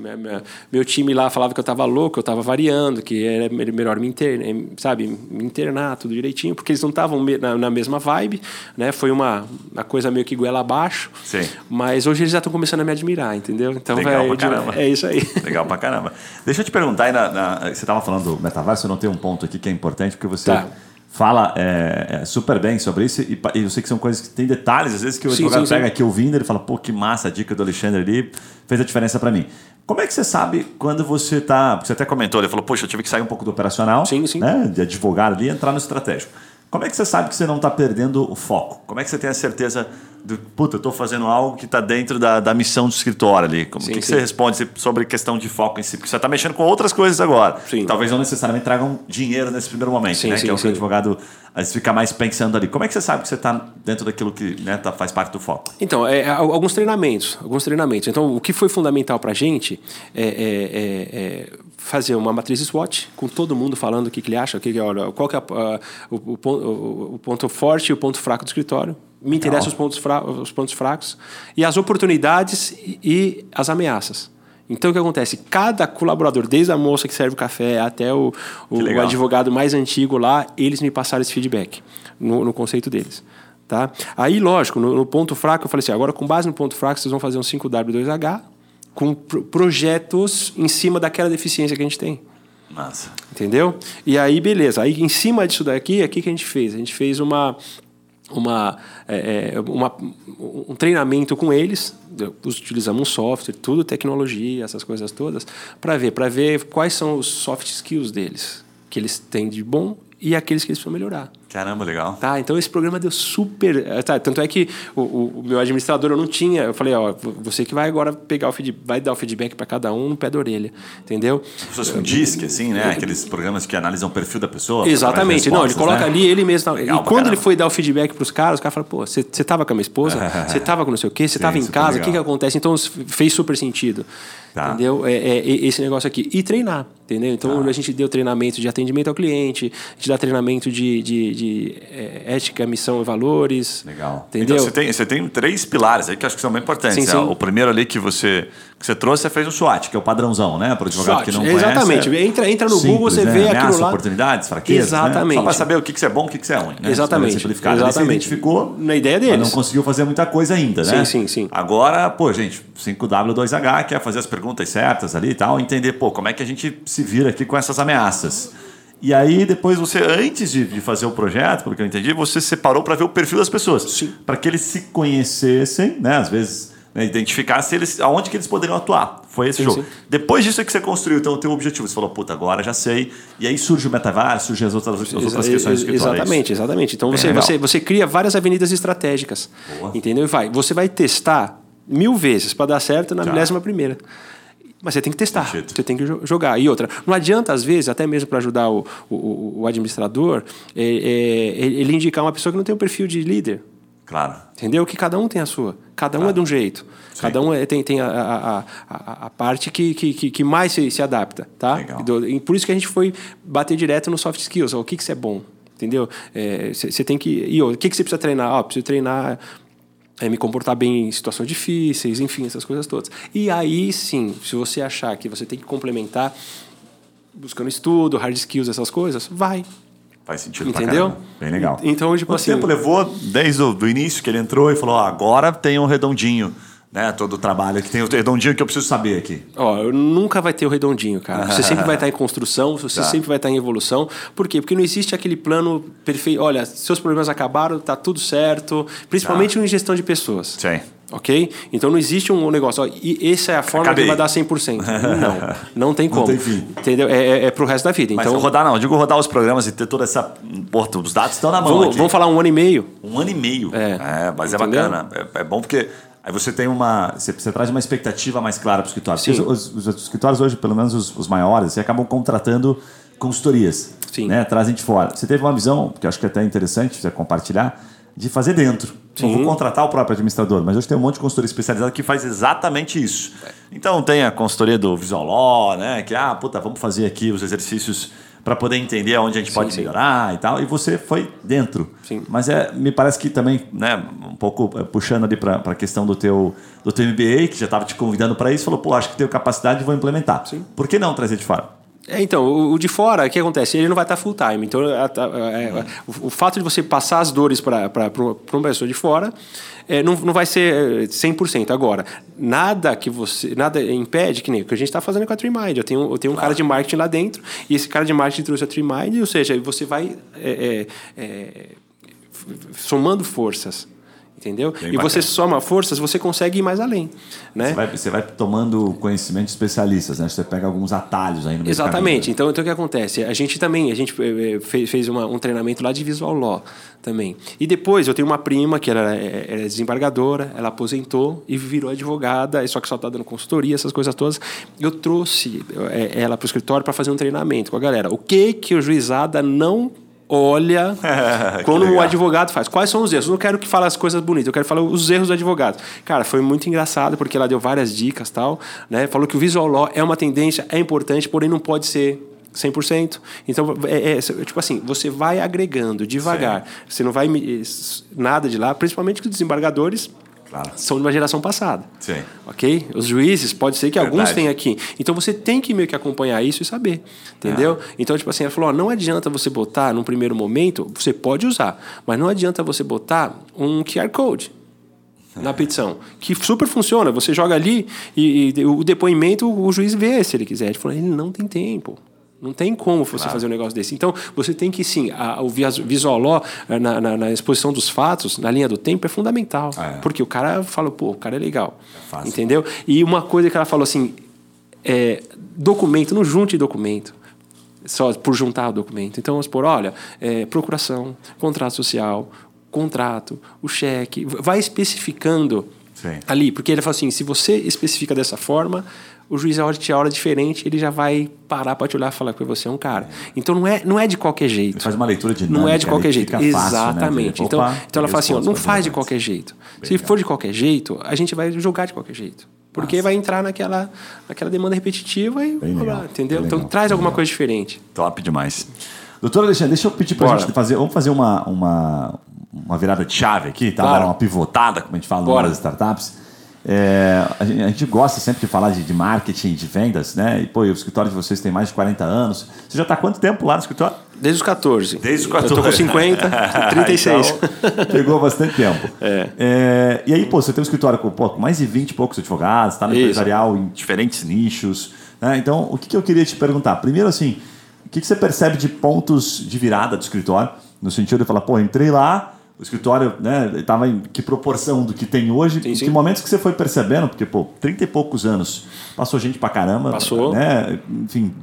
meu time lá falava que eu estava louco, eu estava variando, que era melhor me internar, sabe, me internar tudo direitinho, porque eles não estavam na, na, mesma vibe, né? Foi uma, uma coisa meio que goela abaixo. Sim. Mas hoje eles já estão começando a me admirar, entendeu? Então, Legal véio, pra caramba. É isso aí. Legal pra caramba. Deixa eu te perguntar, aí na, na, você estava falando do metaverso, eu não tenho um ponto aqui que é importante, porque você... Tá fala é, é, super bem sobre isso e, e, eu sei que são coisas que tem detalhes, às vezes que o sim, advogado sim, pega sim. aqui ouvindo ele fala, pô, que massa a dica do Alexandre ali, fez a diferença para mim. Como é que você sabe quando você está... Você até comentou, ele falou, poxa, eu tive que sair um pouco do operacional, sim, sim. Né, de advogado ali e entrar no estratégico. Como é que você sabe que você não está perdendo o foco? Como é que você tem a certeza do, puta, eu estou fazendo algo que está dentro da, da missão do escritório ali? Como, sim, que, que, você responde sobre questão de foco em si? Porque você está mexendo com outras coisas agora. Sim. Talvez não necessariamente tragam dinheiro nesse primeiro momento, sim, né? Sim, que é o que o advogado às vezes fica mais pensando ali. Como é que você sabe que você está dentro daquilo que né, tá, faz parte do foco? Então, é, é alguns treinamentos. Alguns treinamentos. Então, o que foi fundamental para a gente é, é, é, é fazer uma matriz SWOT com todo mundo falando o que, que ele acha, o que, que olha, qual que é a, o, o, o, ponto forte e o ponto fraco do escritório. Me interessam os pontos, os pontos fracos e as oportunidades e, e as ameaças. Então, o que acontece? Cada colaborador, desde a moça que serve o café até o, o, o advogado mais antigo lá, eles me passaram esse feedback no, no conceito deles. Tá? Aí, lógico, no, no, ponto fraco, eu falei assim: agora, com base no ponto fraco, vocês vão fazer um 5W2H com projetos em cima daquela deficiência que a gente tem. Massa. Entendeu? E aí, beleza. Aí, em cima disso daqui, o que a gente fez? A gente fez uma, uma, é, é uma, um treinamento com eles, utilizamos um software, tudo tecnologia, essas coisas todas, para ver, para ver quais são os soft skills deles, que eles têm de bom e aqueles que eles precisam melhorar. Caramba, legal. Tá, então esse programa deu super. Eh, tá, tanto é que o, o, meu administrador eu não tinha. Eu falei, ó, você que vai agora pegar o feedback, vai dar o feedback para cada um no pé da orelha. Entendeu? Se fosse um DISC, assim, né? Aqueles programas que analisam o perfil da pessoa. Exatamente. Não, ele coloca né? ali ele mesmo. Legal, e quando ele foi dar o feedback para os caras, os caras falaram, pô, você estava com a minha esposa? Você estava com não sei o quê? Você estava em casa? O que, que acontece? Então fez super sentido. Tá. Entendeu? É, é, esse negócio aqui. E treinar, entendeu? Então tá. a gente deu treinamento de atendimento ao cliente, a gente dá treinamento de, de, de é, ética, missão e valores. Legal. Entendeu? Então você tem, você tem três pilares aí que acho que são bem importantes. Sim, sim. O primeiro ali que você, que você trouxe, você fez o SWOT, que é o padrãozão, né? Para o advogado SWOT, que não conhece. Exatamente. É entra, entra no simples, Google, você né? vê Ameaça, aquilo lá. oportunidades, fraquezas. Exatamente. Né? Só para saber o que, que é bom e o que, que é ruim. Né? Exatamente. Simplificado. Exatamente. Você identificou. Na ideia deles. Mas não conseguiu fazer muita coisa ainda, né? Sim, sim, sim. Agora, pô, gente, 5W2H, que é fazer as perguntas certas ali e tal, entender, pô, como é que a gente se vira aqui com essas ameaças. E aí, depois você, antes de, de fazer o projeto, pelo que eu entendi, você separou para ver o perfil das pessoas. Para que eles se conhecessem, né? Às vezes, né, identificar se eles, aonde que eles poderiam atuar. Foi esse sim, jogo. Sim. Depois disso é que você construiu então, o teu objetivo. Você falou, puta, agora já sei. E aí surge o metaverso, surgem as outras, as outras questões do Exatamente, exatamente. Então você, você, você cria várias avenidas estratégicas. Boa. Entendeu? E vai. Você vai testar mil vezes para dar certo na milésima primeira. Mas você tem que testar, você tem que jogar. E outra, não adianta, às vezes, até mesmo para ajudar o, o, o administrador, é, é, ele indicar uma pessoa que não tem um perfil de líder. Claro. Entendeu? Que cada um tem a sua. Cada um claro. é de um jeito. Sim. Cada um é, tem, tem a, a, a, a parte que, que, que mais se, se adapta, tá? Legal. Por isso que a gente foi bater direto no soft skills. O que, que você é bom? Entendeu? Você é, tem que... E o que, que você precisa treinar? Ah, preciso treinar... É, me comportar bem em situações difíceis, enfim, essas coisas todas. E aí sim, se você achar que você tem que complementar buscando estudo, hard skills, essas coisas, vai. Faz sentido Entendeu? Bem legal. Então, tipo Quanto assim... tempo levou desde o do início que ele entrou e falou, oh, agora tem um redondinho né? Todo o trabalho que tem o redondinho que eu preciso saber aqui. Ó, nunca vai ter o redondinho, cara. Você sempre vai estar em construção, você tá. sempre vai estar em evolução. Por quê? Porque não existe aquele plano perfeito. Olha, seus problemas acabaram, tá tudo certo. Principalmente tá. em gestão de pessoas. Sim. Ok? Então não existe um negócio, ó, e essa é a forma Acabei. que vai dar 100%. Não, não tem como. Não tem fim. Entendeu? É, é, é pro resto da vida. Mas então, rodar não, eu digo rodar os programas e ter toda essa. Porra, os dados estão na mão. Vamos, vamos falar um ano e meio. Um ano e meio. É, é mas Entendeu? é bacana. É, é bom porque Aí você tem uma. Você, você traz uma expectativa mais clara para o escritório. Sim. Os, os, os, escritórios hoje, pelo menos os, os maiores, você acabam contratando consultorias. Sim. Né? Trazem de fora. Você teve uma visão, que eu acho que é até interessante você compartilhar, de fazer dentro. Sim. Não vou contratar o próprio administrador, mas hoje tem um monte de consultoria especializada que faz exatamente isso. Então tem a consultoria do Visual Law, né? Que, ah, puta, vamos fazer aqui os exercícios para poder entender onde a gente sim, pode sim. melhorar e tal. E você foi dentro. Sim. Mas é, me parece que também, né, um pouco é, puxando ali para a questão do teu, do teu MBA, que já estava te convidando para isso, falou, pô, acho que tenho capacidade e vou implementar. Sim. Por que não trazer de fora? É, então, o, o, de fora, o que acontece? Ele não vai estar full time. Então, a, a, é, o, o, fato de você passar as dores para uma pessoa de fora é, não, não vai ser 100%. É, Agora, nada que você nada impede, que nem o que a gente está fazendo com a TreeMind. Eu tenho, eu tenho um claro. cara de marketing lá dentro e esse cara de marketing trouxe a TreeMind, ou seja, você vai é, é somando forças entendeu? Bem e bacana. você soma forças, você consegue ir mais além, né? Você vai, você vai tomando conhecimento de especialistas, né? Você pega alguns atalhos aí no Exatamente. Então, então o que acontece? A gente também, a gente eh, eh, fez, fez uma, um treinamento lá de visual law também. E depois eu tenho uma prima que era, é desembargadora, ela aposentou e virou advogada, só que só está dando consultoria, essas coisas todas. Eu trouxe ela para o escritório para fazer um treinamento com a galera. O que que o juizada não olha quando o advogado faz. Quais são os erros? Eu não quero que fale as coisas bonitas, eu quero falar os erros do advogado. Cara, foi muito engraçado porque ela deu várias dicas tal, né? Falou que o visual law é uma tendência, é importante, porém não pode ser 100%. Então, é, é, tipo assim, você vai agregando devagar. Sim. Você não vai nada de lá, principalmente que os desembargadores Claro. São de uma geração passada. Sim. Ok? Os juízes, pode ser que Verdade. alguns tenham aqui. Então você tem que meio que acompanhar isso e saber. Entendeu? É. Então, tipo assim, ela falou: ó, não adianta você botar num primeiro momento, você pode usar, mas não adianta você botar um QR Code na petição, que super funciona. Você joga ali e, e, o depoimento o juiz vê se ele quiser. Ele falou: ele não tem tempo. Não tem como você claro. fazer um negócio desse. Então, você tem que sim, a, o visual law eh, na, na, na, exposição dos fatos, na linha do tempo, é fundamental. Ah, é. Porque o cara fala, pô, o cara é legal. É entendeu? E uma coisa que ela falou assim: é, documento, não junte documento. Só por juntar o documento. Então, vamos supor, olha, é, procuração, contrato social, contrato, o cheque, vai especificando Sim. ali, porque ele fala assim: se você especifica dessa forma, o juiz, a hora de te aula diferente, ele já vai parar para te olhar e falar que você é um cara. Então não é, não é de qualquer jeito. Ele faz uma leitura de Não é de qualquer jeito. Fácil, Exatamente. Né? Então, então ela fala assim: ó, não faz de qualquer jeito. Se legal. for de qualquer jeito, a gente vai jogar de qualquer jeito. Porque Nossa. vai entrar naquela, naquela demanda repetitiva e. Lá, entendeu? Então traz alguma coisa diferente. Top demais. Doutor Alexandre, deixa eu pedir para a gente fazer. Vamos fazer uma, uma, uma virada de chave aqui, tá? Claro. Uma pivotada, como a gente fala no das startups. É, a, gente, a, gente, gosta sempre de falar de, de, marketing, de vendas, né? E, pô, o escritório de vocês tem mais de 40 anos. Você já está há quanto tempo lá no escritório? Desde os 14. Desde os 14. Eu tô com 50, 36. então, pegou bastante tempo. É. É, e aí, pô, você tem um escritório com, pô, com mais de 20 e poucos advogados, está no Isso. empresarial em diferentes nichos. Né? Então, o que, que eu queria te perguntar? Primeiro, assim, o que, que você percebe de pontos de virada do escritório? No sentido de falar, pô, entrei lá, o escritório né, estava em que proporção do que tem hoje? Sim, sim. Que momentos que você foi percebendo? Porque, pô, 30 e poucos anos, passou gente pra caramba. Passou. Né? Enfim,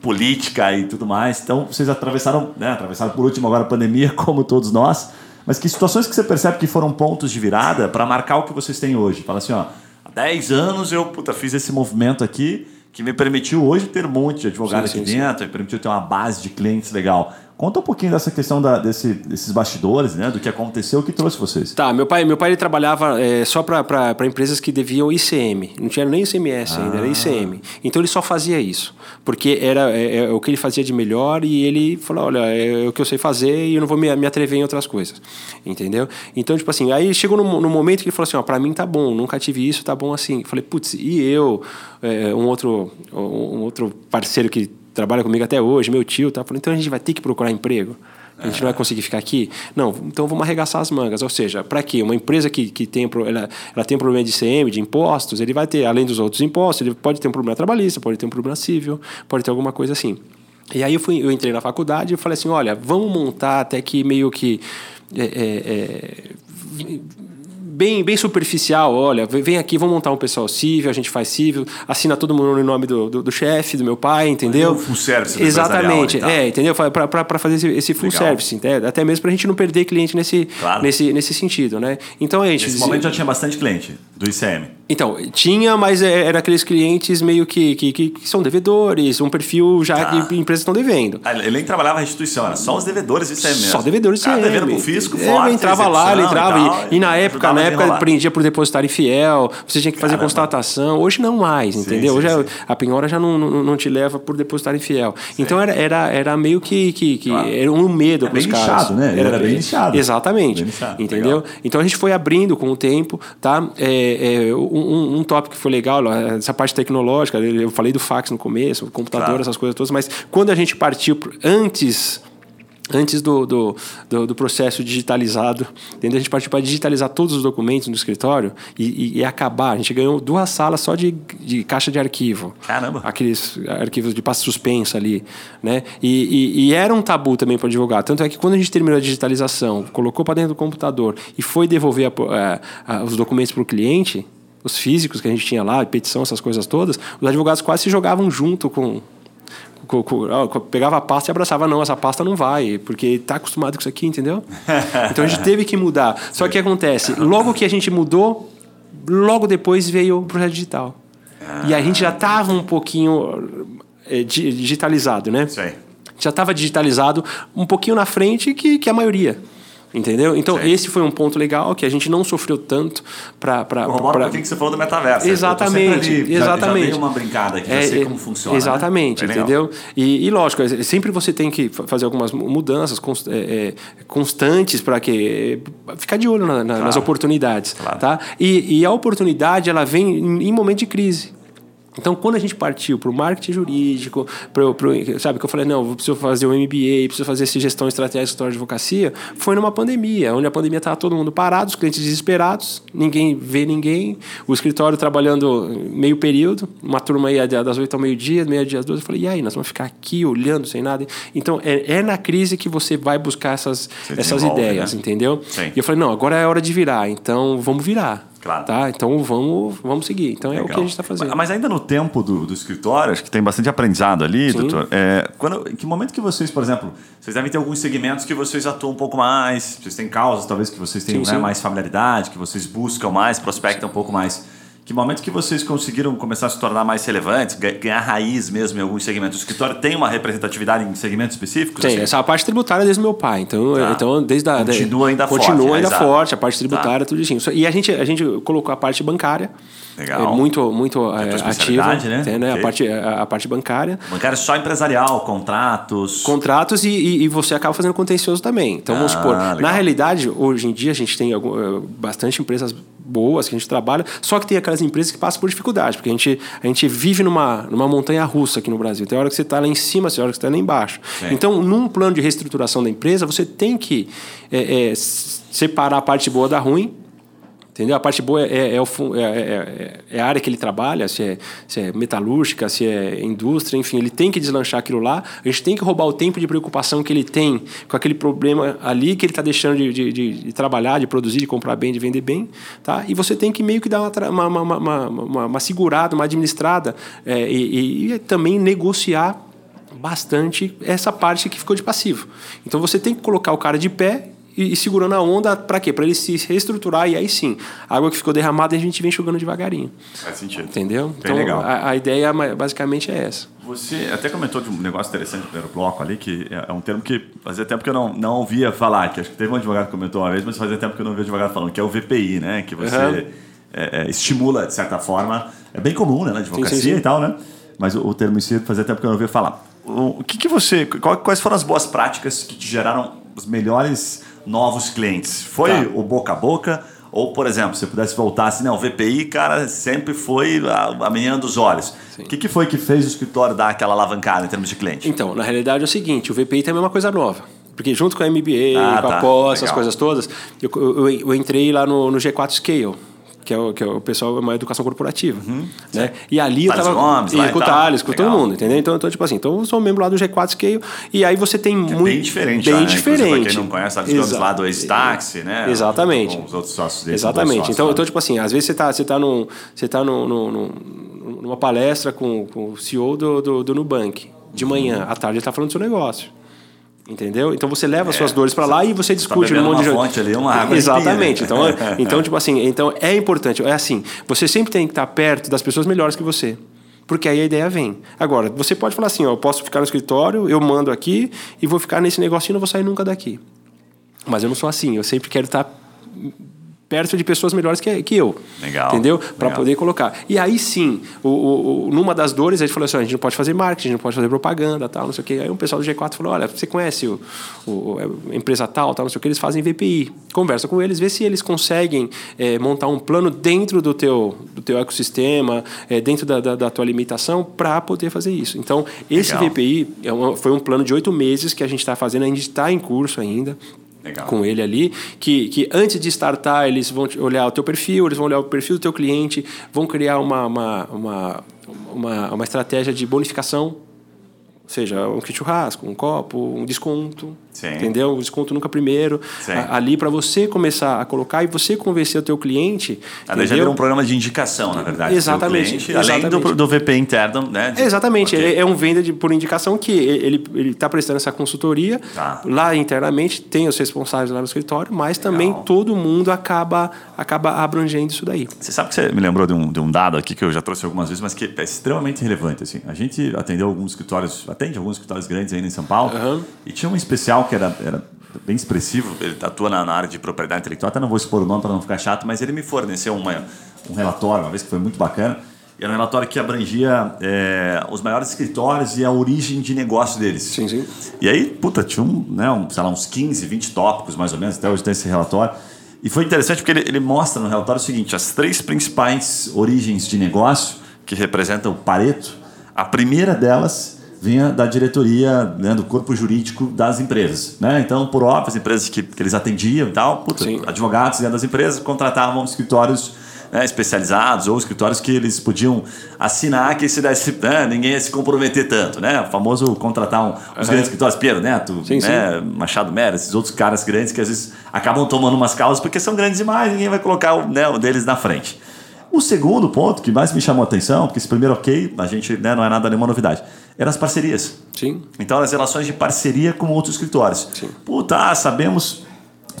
política e tudo mais. Então, vocês atravessaram, né, atravessaram por último agora a pandemia, como todos nós. Mas que situações que você percebe que foram pontos de virada para marcar o que vocês têm hoje? Fala assim, ó, há 10 anos eu puta, fiz esse movimento aqui que me permitiu hoje ter um monte de advogados aqui dentro, me permitiu ter uma base de clientes legal. Conta um pouquinho dessa questão da, desse, desses bastidores, né? Do que aconteceu, o que trouxe vocês. Tá, meu pai, meu pai ele trabalhava é, só para empresas que deviam ICM. Não tinha nem ICMS ah. ainda, era ICM. Então ele só fazia isso. Porque era é, é, o que ele fazia de melhor e ele falou: olha, é o que eu sei fazer e eu não vou me, me atrever em outras coisas. Entendeu? Então, tipo assim, aí chegou no, no momento que ele falou assim: ó, pra mim tá bom, nunca tive isso, tá bom assim. Eu falei, putz, e eu, é, um, outro, um outro parceiro que trabalha comigo até hoje, meu tio, tá falando, então a gente vai ter que procurar emprego. A gente não vai conseguir ficar aqui? Não, então vamos arregaçar as mangas. Ou seja, para quê? Uma empresa que, que tem, ela, ela tem um problema de ICM, de impostos, ele vai ter, além dos outros impostos, ele pode ter um problema trabalhista, pode ter um problema civil, pode ter alguma coisa assim. E aí eu, fui, eu entrei na faculdade e falei assim, olha, vamos montar até que meio que... É, é, é, bem, bem superficial. Olha, vem aqui, vamos montar um pessoal civil, a gente faz civil, assina todo mundo em nome do, do, do chefe, do meu pai, entendeu? Um full service. Exatamente, é, entendeu? Para fazer esse, esse full Legal. service, até mesmo para a gente não perder cliente nesse, claro. nesse, nesse sentido, né? Então a gente. Nesse momento já tinha bastante cliente do ICM. Então, tinha, mas é, era aqueles clientes meio que, que, que são devedores, um perfil já ah. que empresas estão devendo. Ele nem trabalhava na instituição, era só os devedores do ICM mesmo. Só devedores do ICM. Cara, devendo pro fisco, é, Ele entrava lá, ele entrava. E, e, e na época, na época, prendia por depositário infiel, você tinha que fazer Caramba. constatação. Hoje não mais, entendeu? Sim, Hoje sim. A, a penhora já não, não, não, te leva por depositário infiel. Sim. Então era, era, era meio que, que, que claro. era um medo é para os caras. Inchado, né? Era, era bem inchado. Exatamente. Bem entendeu? Legal. Então a gente foi abrindo com o tempo, tá? É, é, um, um tópico foi legal, essa parte tecnológica, eu falei do fax no começo, computador, claro. essas coisas todas, mas quando a gente partiu antes antes do, do, do, do, processo digitalizado, entendeu? a gente partiu para digitalizar todos os documentos no escritório e, e, e, acabar. A gente ganhou duas salas só de, de caixa de arquivo. Caramba! Aqueles arquivos de passo suspenso ali. Né? E, e era um tabu também para advogar. Tanto é que quando a gente terminou a digitalização, colocou para dentro do computador e foi devolver a, a, a, os documentos para o cliente, os físicos que a gente tinha lá, petição, essas coisas todas, os advogados quase se jogavam junto com, com, com, pegava a pasta e abraçava, não, essa pasta não vai, porque está acostumado com isso aqui, entendeu? Então a gente teve que mudar. Só que o que acontece? Logo que a gente mudou, logo depois veio o projeto digital. E a gente já estava um pouquinho é, digitalizado, né? Sim. Já estava digitalizado um pouquinho na frente que, que a maioria. Entendeu? Então, certo. esse foi um ponto legal que a gente não sofreu tanto para. Pra, pra... que você falou do metaverso. Exatamente. Ali, exatamente. Já, já uma brincada aqui, é, já sei como funciona. Exatamente, né? entendeu? E, e, lógico, é, sempre você tem que fazer algumas mudanças const, é, é constantes para que. ficar de olho na, na, claro. nas oportunidades. Claro. Tá? E, e a oportunidade, ela vem em, em momento de crise. Então, quando a gente partiu para o marketing jurídico, pro, pro, sabe, que eu falei, não, eu preciso fazer o MBA, preciso fazer essa gestão estratégica de advocacia, foi numa pandemia, onde a pandemia estava todo mundo parado, os clientes desesperados, ninguém vê ninguém, o escritório trabalhando meio período, uma turma aí das oito ao meio-dia, meio-dia às duas, eu falei, e aí, nós vamos ficar aqui olhando sem nada? Então, é, é na crise que você vai buscar essas, essas ideias, né? entendeu? Sim. E eu falei, não, agora é hora de virar, então vamos virar. Claro. Tá? Então vamos, vamos seguir. Então Legal. é o que a gente está fazendo. Mas ainda no tempo do, do escritório, acho que tem bastante aprendizado ali, Sim. doutor. É, quando, que momento que vocês, por exemplo, vocês devem ter alguns segmentos que vocês atuam um pouco mais, vocês têm causas talvez que vocês tenham sim, né, mais familiaridade, que vocês buscam mais, prospectam um pouco mais. Que momento que vocês conseguiram começar a se tornar mais relevantes, ganhar raiz mesmo em alguns segmentos? O escritório tem uma representatividade em segmentos específicos? Tem, assim? essa é a parte tributária desde meu pai. Então, tá. então desde a, continua ainda continua forte. Continua ainda forte, a parte tributária, tá. tudo isso. E a gente, a gente colocou a parte bancária. Legal. É muito, muito é, ativa. Né? Tem, né? Okay. A, parte, a, a, parte bancária. Bancária só empresarial, contratos. Contratos e, e, e você acaba fazendo contencioso também. Então, ah, vamos supor, legal. na realidade, hoje em dia a gente tem algum, eh, bastante empresas boas que a gente trabalha, só que tem aquelas empresas que passam por dificuldade, porque a gente, a gente vive numa, numa montanha russa aqui no Brasil. Tem hora que você está lá em cima, tem hora que você está lá embaixo. Sim. Então, num plano de reestruturação da empresa, você tem que é, é, separar a parte boa da ruim Entendeu? A parte boa é, é, é, é, é, a área que ele trabalha, se é, se é metalúrgica, se é indústria, enfim, ele tem que deslanchar aquilo lá. A gente tem que roubar o tempo de preocupação que ele tem com aquele problema ali que ele está deixando de, de, de, de, trabalhar, de produzir, de comprar bem, de vender bem. Tá? E você tem que meio que dar uma, uma, uma, uma, uma segurada, uma administrada e, e, e também negociar bastante essa parte que ficou de passivo. Então você tem que colocar o cara de pé e, e segurando a onda para quê? Para ele se reestruturar e aí sim, a água que ficou derramada a gente vem enxugando devagarinho. Faz sentido. Entendeu? Bem então legal. A, a ideia basicamente é essa. Você até comentou de um negócio interessante no primeiro bloco ali, que é é um termo que fazia tempo que eu não, não ouvia falar, que acho que teve um advogado que comentou uma vez, mas fazia tempo que eu não vi advogado falando, que é o VPI, né? Que você Uhum. é, é, estimula, de certa forma. É bem comum, né? Na advocacia sim, sim. e tal, né? Mas o, o termo em si fazia tempo que eu não ouvia falar. O, o que, que você. qual- quais foram as boas práticas que te geraram os melhores novos clientes? Foi Tá. o boca a boca? Ou, por exemplo, se você pudesse voltar assim, não, o VPI, cara, sempre foi a, a menina dos olhos. O que, que foi que fez o escritório dar aquela alavancada em termos de cliente? Então, na realidade é o seguinte, o VPI também é uma coisa nova. Porque junto com a MBA, Ah, com tá. a pós, essas coisas todas, eu, eu, eu entrei lá no, no G4 Scale. Que é, o, que é o pessoal, é uma educação corporativa. Né? E ali eu Thales tava. Gomes lá e e com o. Thales, com todo mundo, entendeu? Então, então, tipo assim, então eu sou membro lá do G4 Scale. E aí você tem Que é muito. bem diferente, Bem lá, né? Inclusive, diferente. Pra quem não conhece, Thales Gomes lá do ex-táxi, né? Exatamente. Com os outros sócios dele. Exatamente. sócios Então, lá. então, tipo assim, às vezes você está você tá num, você tá num, num- num- numa palestra com, com o CEO do, do, do Nubank, de manhã, à tarde ele está falando do seu negócio. Entendeu? Então você leva as suas dores para lá e você discute É, bebendo um monte de uma fonte ali, uma água Exatamente. Então, né? então, tipo assim, então é importante. É assim, você sempre tem que estar perto das pessoas melhores que você. Porque aí a ideia vem. Agora, você pode falar assim, ó, eu posso ficar no escritório, eu mando aqui e vou ficar nesse negocinho e não vou sair nunca daqui. Mas eu não sou assim, eu sempre quero estar perto de pessoas melhores que, que eu. Legal, Entendeu? Para poder colocar. E aí sim, o, o- o- numa das dores, a gente falou assim: a gente não pode fazer marketing, a gente não pode fazer propaganda, tal, não sei o quê. Aí um pessoal do G4 falou: olha, você conhece o, o- a empresa tal, tal, não sei o quê, eles fazem VPI. Conversa com eles, vê se eles conseguem eh, montar um plano dentro do teu, do teu ecossistema, eh, dentro da, da, da tua limitação, para poder fazer isso. Então, esse Legal. VPI é uma- foi um plano de oito meses que a gente está fazendo, a gente está em curso ainda Legal. com ele ali, que, que antes de startar, eles vão olhar o teu perfil, eles vão olhar o perfil do teu cliente, vão criar uma, uma, uma, uma, uma estratégia de bonificação, seja, um kit churrasco, um copo, um desconto, Sim. entendeu? Um desconto nunca primeiro, a- ali para você começar a colocar e você convencer o teu cliente, Ah, daí já virou um programa de indicação, na verdade. Exatamente, cliente, além do, exatamente. do VP interno, né? de- Exatamente, Ok. ele é um venda de, por indicação que ele está prestando essa consultoria. Tá. Lá internamente tem os responsáveis lá no escritório, mas também Legal. todo mundo acaba, acaba abrangendo isso daí. Você sabe que você me lembrou de um, de um dado aqui que eu já trouxe algumas vezes, mas que é extremamente relevante. Assim. A gente atendeu alguns escritórios, atende alguns escritórios grandes ainda em São Paulo, Aham. e tinha um especial que era, era bem expressivo, ele atua na, na área de propriedade intelectual, até não vou expor o nome para não ficar chato, mas ele me forneceu uma, um relatório, uma vez que foi muito bacana, era um relatório que abrangia é, os maiores escritórios e a origem de negócio deles. Sim, sim. E aí, puta, tinha um, né, um, sei lá, uns 15, 20 tópicos mais ou menos, até hoje tem esse relatório. E foi interessante porque ele, ele mostra no relatório o seguinte: as três principais origens de negócio que representam o Pareto, a primeira delas vinha da diretoria, né, do corpo jurídico das empresas. Né? Então, por óbvio, as empresas que, que eles atendiam e tal, puta, Sim. advogados dentro das empresas contratavam escritórios né, especializados ou escritórios que eles podiam assinar que se desse, né, ninguém ia se comprometer tanto, né? O famoso contratar um, os grandes escritórios, Pedro Neto, Sim, né, Machado Mera, esses outros caras grandes que às vezes acabam tomando umas causas porque são grandes demais, ninguém vai colocar o, né, o deles na frente. O segundo ponto que mais me chamou a atenção, porque esse primeiro ok, a gente né, não é nada nenhuma novidade, eram as parcerias. Sim. Então, as relações de parceria com outros escritórios. Sim. Puta, ah, sabemos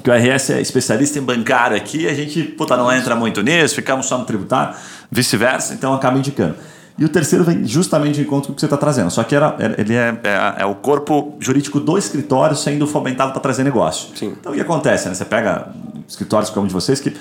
que o RS é especialista em bancário aqui, a gente puta, não entra muito nisso, ficamos só no tributário, vice-versa, então acaba indicando. E o terceiro vem justamente de encontro com o que você está trazendo. Só que era, era- ele é, é, é o corpo jurídico do escritório sendo fomentado para trazer negócio. Sim. Então o que acontece? Né? Você pega escritórios como o de vocês que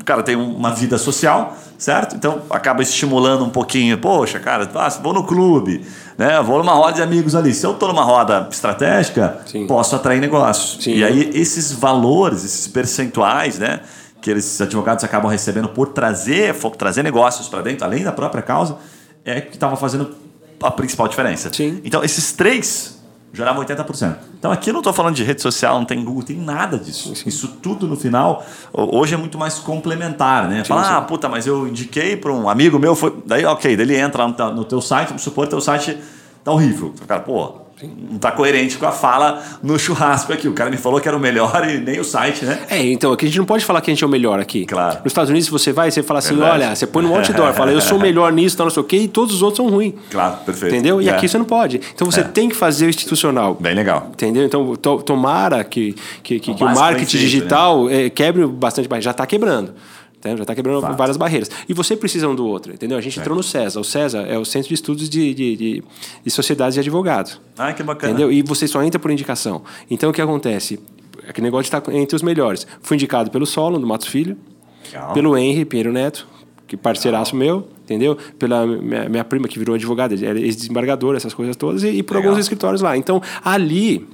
o cara tem uma vida social, certo? Então acaba estimulando um pouquinho. Poxa, cara, ah, vou no clube, né? Vou numa roda de amigos ali. Se eu estou numa roda estratégica, Sim. posso atrair negócios. Sim. E aí esses valores, esses percentuais, né? Que esses advogados acabam recebendo por trazer, trazer negócios para dentro, além da própria causa, é que estava fazendo a principal diferença. Sim. Então, esses três geravam 80%. Então, aqui eu não estou falando de rede social, não tem Google, tem nada disso. Isso tudo, no final, ho- hoje é muito mais complementar, né? Fala, ah, puta, mas eu indiquei para um amigo meu, foi... daí, ok, daí ele entra no teu- site, vamos supor que teu site tá horrível. Cara, pô, não está coerente com a fala no churrasco aqui. O cara me falou que era o melhor e nem o site, né? É, então, aqui a gente não pode falar que a gente é o melhor aqui. Claro. Nos Estados Unidos, você vai, você fala assim, Verdade. olha, você põe no outdoor, fala, eu sou o melhor nisso, tal, não sei o quê, e todos os outros são ruins. Claro, perfeito. Entendeu? E é. aqui você não pode. Então você é. tem que fazer o institucional. Bem legal. Entendeu? Então, to, tomara que, que, que, que o marketing feito, digital né? é, quebre bastante, já está quebrando. Já está quebrando Fato. várias barreiras. E você precisa um do outro, entendeu? A gente é. entrou no CESA. O CESA é o Centro de Estudos de, de, de, de Sociedades e Advogados. Ah, que bacana. Entendeu? E você só entra por indicação. Então, o que acontece? Aquele negócio de estar entre os melhores. Fui indicado pelo Solo, do Matos Filho, Legal. pelo Henry Pinheiro Neto, que parceiraço Legal. meu, entendeu? Pela minha, minha, prima, que virou advogada, era ex-desembargadora, essas coisas todas, e, e por Legal. alguns escritórios lá. Então, ali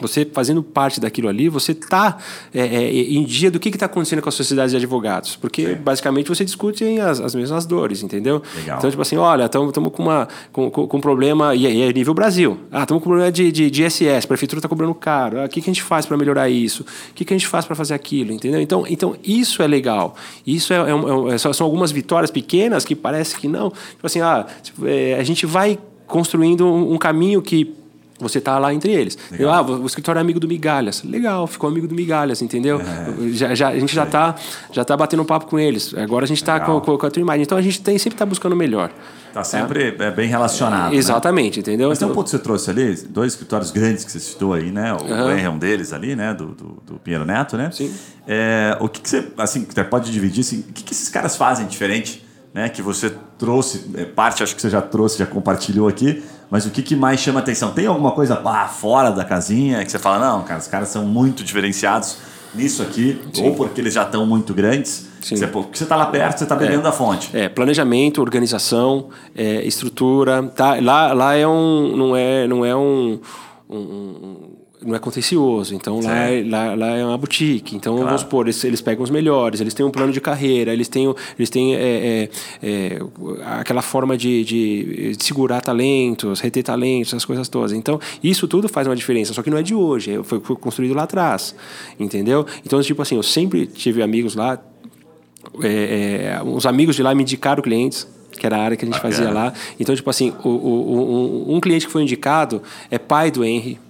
você fazendo parte daquilo ali, você está é, é, em dia do que está acontecendo com a sociedade de advogados. Porque, Sim. basicamente, você discute as, as mesmas dores, entendeu? Legal. Então, tipo assim, olha, estamos com, uma, com, com, com um problema, e é nível Brasil. Ah, estamos com um problema de, de, de ISS, a prefeitura está cobrando caro. Ah, o que, que a gente faz para melhorar isso? O que, que a gente faz para fazer aquilo, entendeu? Então, então, isso é legal. Isso é, é, é, são algumas vitórias pequenas que parece que não. Tipo assim, ah, é, a gente vai construindo um, um caminho que você está lá entre eles. Eu, ah, o escritório é amigo do Migalhas. Legal, ficou amigo do Migalhas, entendeu? É. Já, já, a gente já está já tá batendo um papo com eles. Agora a gente está com, com, com, a tua imagem. Então a gente tem, sempre está buscando o melhor. Está sempre é? é? bem relacionado. É, exatamente, né? entendeu? Mas tem um ponto que você trouxe ali, dois escritórios grandes que você citou aí, né? O uhum. é um deles ali, né? Do, do, do Pinheiro Neto, né? Sim. É, o que, que você, assim, você pode dividir, assim, o que, que esses caras fazem diferente? Né, que você trouxe, é, parte acho que você já trouxe, já compartilhou aqui, mas o que, que mais chama atenção? Tem alguma coisa lá fora da casinha que você fala, não, cara, os caras são muito diferenciados nisso aqui, Sim. ou porque eles já estão muito grandes. Sim. Você, porque você está lá perto, você está bebendo é, da fonte. É, planejamento, organização, é, estrutura. Tá, lá, lá é um. Não é, não é um, um não é contencioso. Então lá, é, lá, lá, é uma boutique. Então, claro. vamos supor, eles, eles, pegam os melhores, eles têm um plano de carreira, eles têm, eles têm é, é, é, aquela forma de, de, de, segurar talentos, reter talentos, essas coisas todas. Então, isso tudo faz uma diferença, só que não é de hoje, é, foi, foi construído lá atrás. Entendeu? Então, tipo assim, eu sempre tive amigos lá, é, os amigos de lá me indicaram clientes que era a área que a gente Bacana. fazia lá. Então, tipo assim, o, o, um, um cliente que foi indicado é pai do Henry,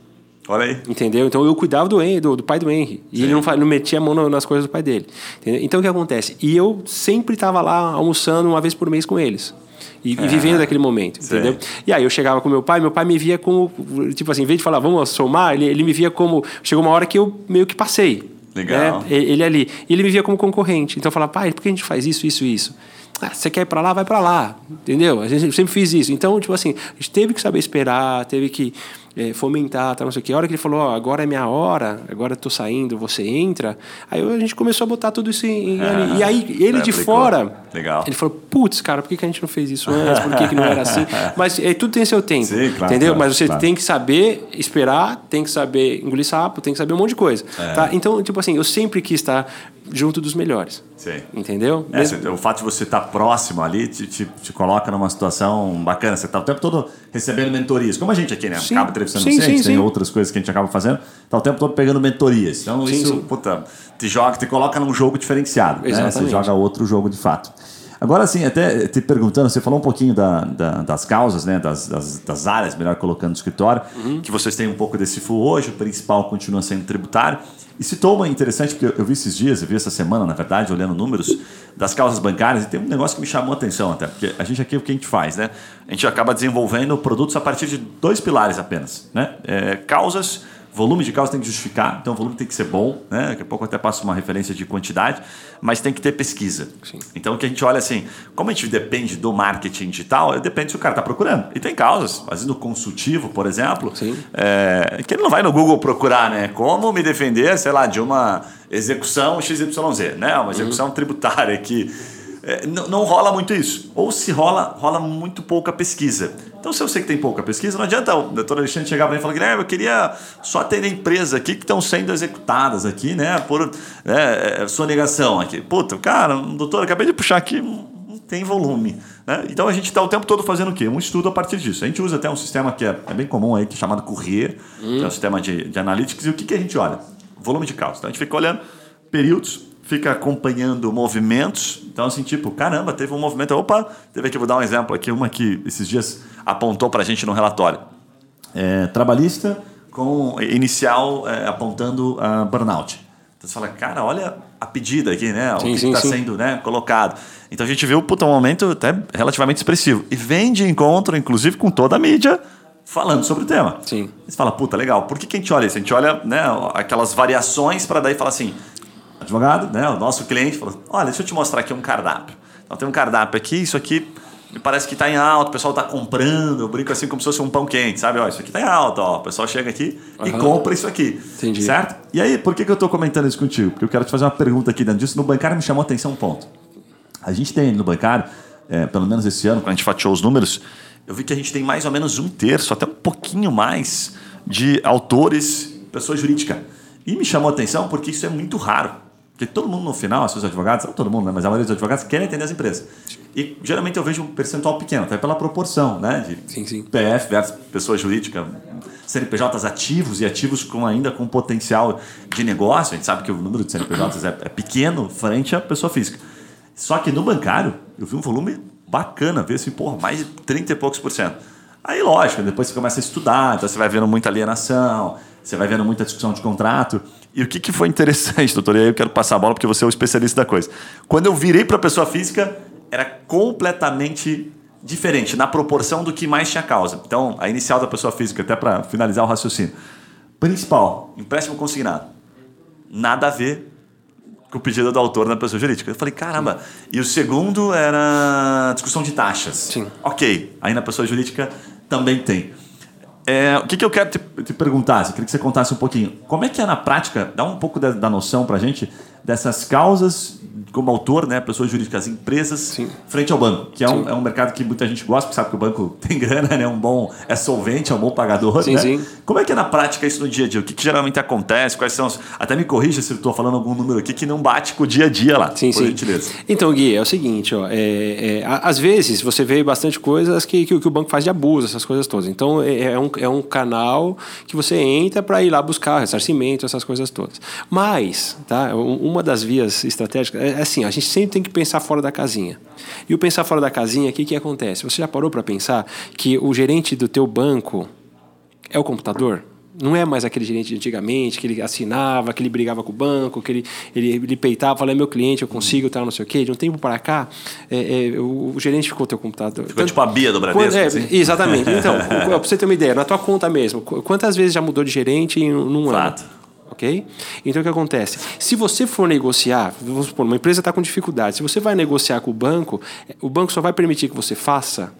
Olha aí. Entendeu? Então eu cuidava do, Henry, do, do pai do Henry. E Sim. ele não, não metia a mão nas coisas do pai dele. Entendeu? Então o que acontece? E eu sempre estava lá almoçando uma vez por mês com eles. E, é. e vivendo daquele momento, Sim. entendeu? E aí eu chegava com meu pai, meu pai me via como, tipo assim, em vez de falar, vamos somar, ele, ele me via como. Chegou uma hora que eu meio que passei. Legal. Né? Ele ali. E ele me via como concorrente. Então eu falava, pai, por que a gente faz isso, isso, isso? Ah, você quer ir para lá, vai para lá, entendeu? A gente sempre fiz isso. Então, tipo assim, a gente teve que saber esperar, teve que é, fomentar, tá, não sei o quê. A hora que ele falou, ó, agora é minha hora, agora eu tô saindo, você entra. Aí a gente começou a botar tudo isso em. Ah, e aí ele é, de aplicou. fora. Legal. Ele falou, putz, cara, por que, que a gente não fez isso antes? Por que, que não era assim? Mas é, tudo tem seu tempo. Sim, claro, entendeu? Claro, Mas você claro. tem que saber esperar, tem que saber engolir sapo, tem que saber um monte de coisa. É. Tá? Então, tipo assim, eu sempre quis estar junto dos melhores. Sim. Entendeu? É, Mesmo... O fato de você estar próximo ali te, te, te coloca numa situação bacana. Você está o tempo todo recebendo mentorias. Como a gente aqui, né? Sim. Acaba entrevistando sim, você, sim, tem outras coisas que a gente acaba fazendo. Está o tempo todo pegando mentorias. Então sim, isso, puta, te joga, te coloca num jogo diferenciado. Né? Você joga outro jogo de fato. Agora, assim, até te perguntando, você falou um pouquinho da, da, das causas, né, das, das, das, áreas, melhor colocando no escritório, uhum. que vocês têm um pouco desse full hoje, o principal continua sendo tributário. E citou uma interessante, porque eu vi esses dias, eu vi essa semana, na verdade, olhando números das causas bancárias, e tem um negócio que me chamou a atenção até, porque a gente aqui, o que a gente faz, né? A gente acaba desenvolvendo produtos a partir de dois pilares apenas, né? É, causas volume de causa tem que justificar, então o volume tem que ser bom, né? Daqui a pouco eu até passo uma referência de quantidade, mas tem que ter pesquisa. Sim. Então o que a gente olha assim, como a gente depende do marketing digital, depende se o cara está procurando. E tem causas, às vezes no consultivo, por exemplo, é, que ele não vai no Google procurar, né? Como me defender, sei lá, de uma execução XYZ, né? Uma execução uhum. tributária que é, não, não, rola muito isso. Ou se rola, rola muito pouca pesquisa. Então, se eu sei que tem pouca pesquisa, não adianta o doutor Alexandre chegar para mim e falar que eu queria só ter empresas aqui que estão sendo executadas aqui, né, por né, é, sonegação aqui. Puta, cara, doutor, acabei de puxar aqui, não tem volume. Né? Então, a gente está o tempo todo fazendo o quê? Um estudo a partir disso. A gente usa até um sistema que é, é bem comum aí, que é chamado Courier, hum. que é um sistema de, de analytics. E o que, que a gente olha? Volume de causa. Então, a gente fica olhando períodos, fica acompanhando movimentos. Então, assim, tipo, caramba, teve um movimento. Opa, teve aqui, vou dar um exemplo aqui, uma que esses dias apontou para a gente no relatório. é, trabalhista com inicial é, apontando a burnout. Então você fala, cara, olha a pedida aqui, né? O Sim, que está sendo né, colocado. Então a gente viu puta, um momento até relativamente expressivo. E vem de encontro, inclusive, com toda a mídia falando sobre o tema. Sim. Você fala, puta, legal. Por que, que a gente olha isso? A gente olha né, aquelas variações para daí falar assim, advogado, né, o nosso cliente falou, olha, deixa eu te mostrar aqui um cardápio. Então tem um cardápio aqui, isso aqui me parece que está em alta, o pessoal está comprando, eu brinco assim como se fosse um pão quente, sabe? Ó, isso aqui está em alta, ó. o pessoal chega aqui e Aham. compra isso aqui. Entendi. Certo? E aí, por que, que eu estou comentando isso contigo? Porque eu quero te fazer uma pergunta aqui dentro disso. No bancário me chamou a atenção um ponto. A gente tem no bancário, é, pelo menos esse ano, quando a gente fatiou os números, eu vi que a gente tem mais ou menos um terço, até um pouquinho mais, de autores, pessoa jurídica. E me chamou a atenção porque isso é muito raro. Porque todo mundo no final, os seus advogados, não todo mundo, né? mas a maioria dos advogados querem atender as empresas. E geralmente eu vejo um percentual pequeno, até pela proporção, né? De Sim, sim. PF versus pessoa jurídica, CNPJs ativos e ativos com ainda com potencial de negócio. A gente sabe que o número de CNPJs é, é pequeno frente à pessoa física. Só que no bancário, eu vi um volume bacana, vi assim, porra, mais de 30 e poucos por cento. Aí, lógico, depois você começa a estudar, então você vai vendo muita alienação, você vai vendo muita discussão de contrato. E o que, que foi interessante, doutor? E aí eu quero passar a bola porque você é o especialista da coisa. Quando eu virei para a pessoa física, era completamente diferente, na proporção do que mais tinha causa. Então, a inicial da pessoa física, até para finalizar o raciocínio. Principal, empréstimo consignado. Nada a ver com o pedido do autor na pessoa jurídica. Eu falei, caramba. E o segundo era discussão de taxas. Sim. Ok. Aí na pessoa jurídica também tem. É, o que, que eu quero te, te perguntar? Eu queria que você contasse um pouquinho. Como é que é na prática, dá um pouco da, da noção para a gente dessas causas como autor, né, pessoas jurídicas, empresas, Sim. frente ao banco, que é um, é um mercado que muita gente gosta, porque sabe que o banco tem grana, né, um bom, é solvente, é um bom pagador. Sim, né? sim. Como é que é na prática isso no dia a dia? O que, que geralmente acontece? Quais são os... Até me corrija se eu estou falando algum número aqui que não bate com o dia a dia lá, Sim, por sim. gentileza. Então, Gui, é o seguinte, ó, é, é, às vezes você vê bastante coisas que, que, o- que o banco faz de abuso, essas coisas todas. Então, é, é um, é um canal que você entra para ir lá buscar ressarcimento, essas coisas todas. Mas, tá, um- uma das vias estratégicas é assim, a gente sempre tem que pensar fora da casinha. E o pensar fora da casinha, o que, que acontece? Você já parou para pensar que o gerente do teu banco é o computador? Não é mais aquele gerente de antigamente, que ele assinava, que ele brigava com o banco, que ele, ele, ele peitava, falava, é meu cliente, eu consigo, tal, não sei o quê. De um tempo para cá, é, é, o, o gerente ficou teu computador. Ficou tipo a Bia do Bradesco, Quando- é, assim? Exatamente. Então, para você ter uma ideia, na tua conta mesmo, qu- quantas vezes já mudou de gerente em um num ano? Ok? Então o que acontece? Se você for negociar, vamos supor, uma empresa está com dificuldade, se você vai negociar com o banco, eh, o banco só vai permitir que você faça,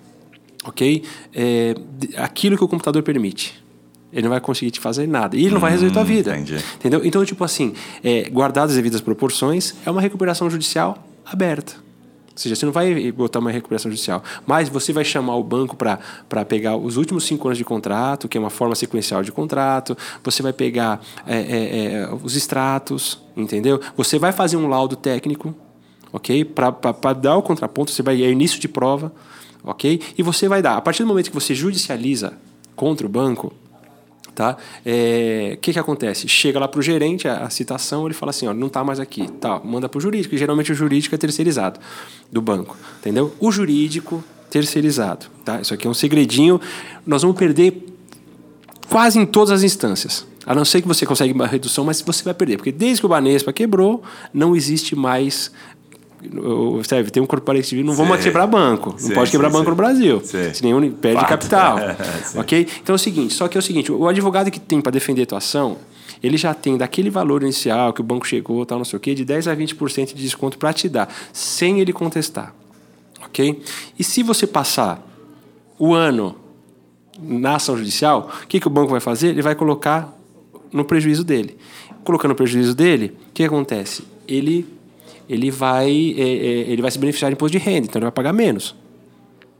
ok? É, aquilo que o computador permite. Ele não vai conseguir te fazer nada. E ele não vai resolver tua vida. entendi. Entendeu? Então, tipo assim, é, guardadas as devidas proporções, é uma recuperação judicial aberta. Ou seja, você não vai botar uma recuperação judicial, mas você vai chamar o banco para pegar os últimos cinco anos de contrato, que é uma forma sequencial de contrato, você vai pegar é, é, é, os extratos, entendeu? Você vai fazer um laudo técnico, ok? Para dar o contraponto, você vai é início de prova, ok? E você vai dar, a partir do momento que você judicializa contra o banco, tá? É, que, que acontece? Chega lá para o gerente a, a citação, ele fala assim, ó, não está mais aqui, tá? Manda para o jurídico. E geralmente o jurídico é terceirizado do banco, entendeu? O jurídico terceirizado, tá? Isso aqui é um segredinho. Nós vamos perder quase em todas as instâncias. A não ser que você consiga uma redução, mas você vai perder. Porque desde que o Banespa quebrou, não existe mais. O- Sabe, tem um corporativo, não vamos quebrar banco. Não pode quebrar banco no Brasil. Sim. Senão perde Fato. capital. Ok? Então é o seguinte: só que é o seguinte, o advogado que tem para defender a tua ação, ele já tem daquele valor inicial que o banco chegou, tal, não sei o quê, de 10 a 20% de desconto para te dar, sem ele contestar. Ok? E se você passar o ano na ação judicial, o que, que o banco vai fazer? Ele vai colocar no prejuízo dele. Colocando no prejuízo dele, o que acontece? Ele, ele, vai, é, é, ele vai se beneficiar de imposto de renda, então ele vai pagar menos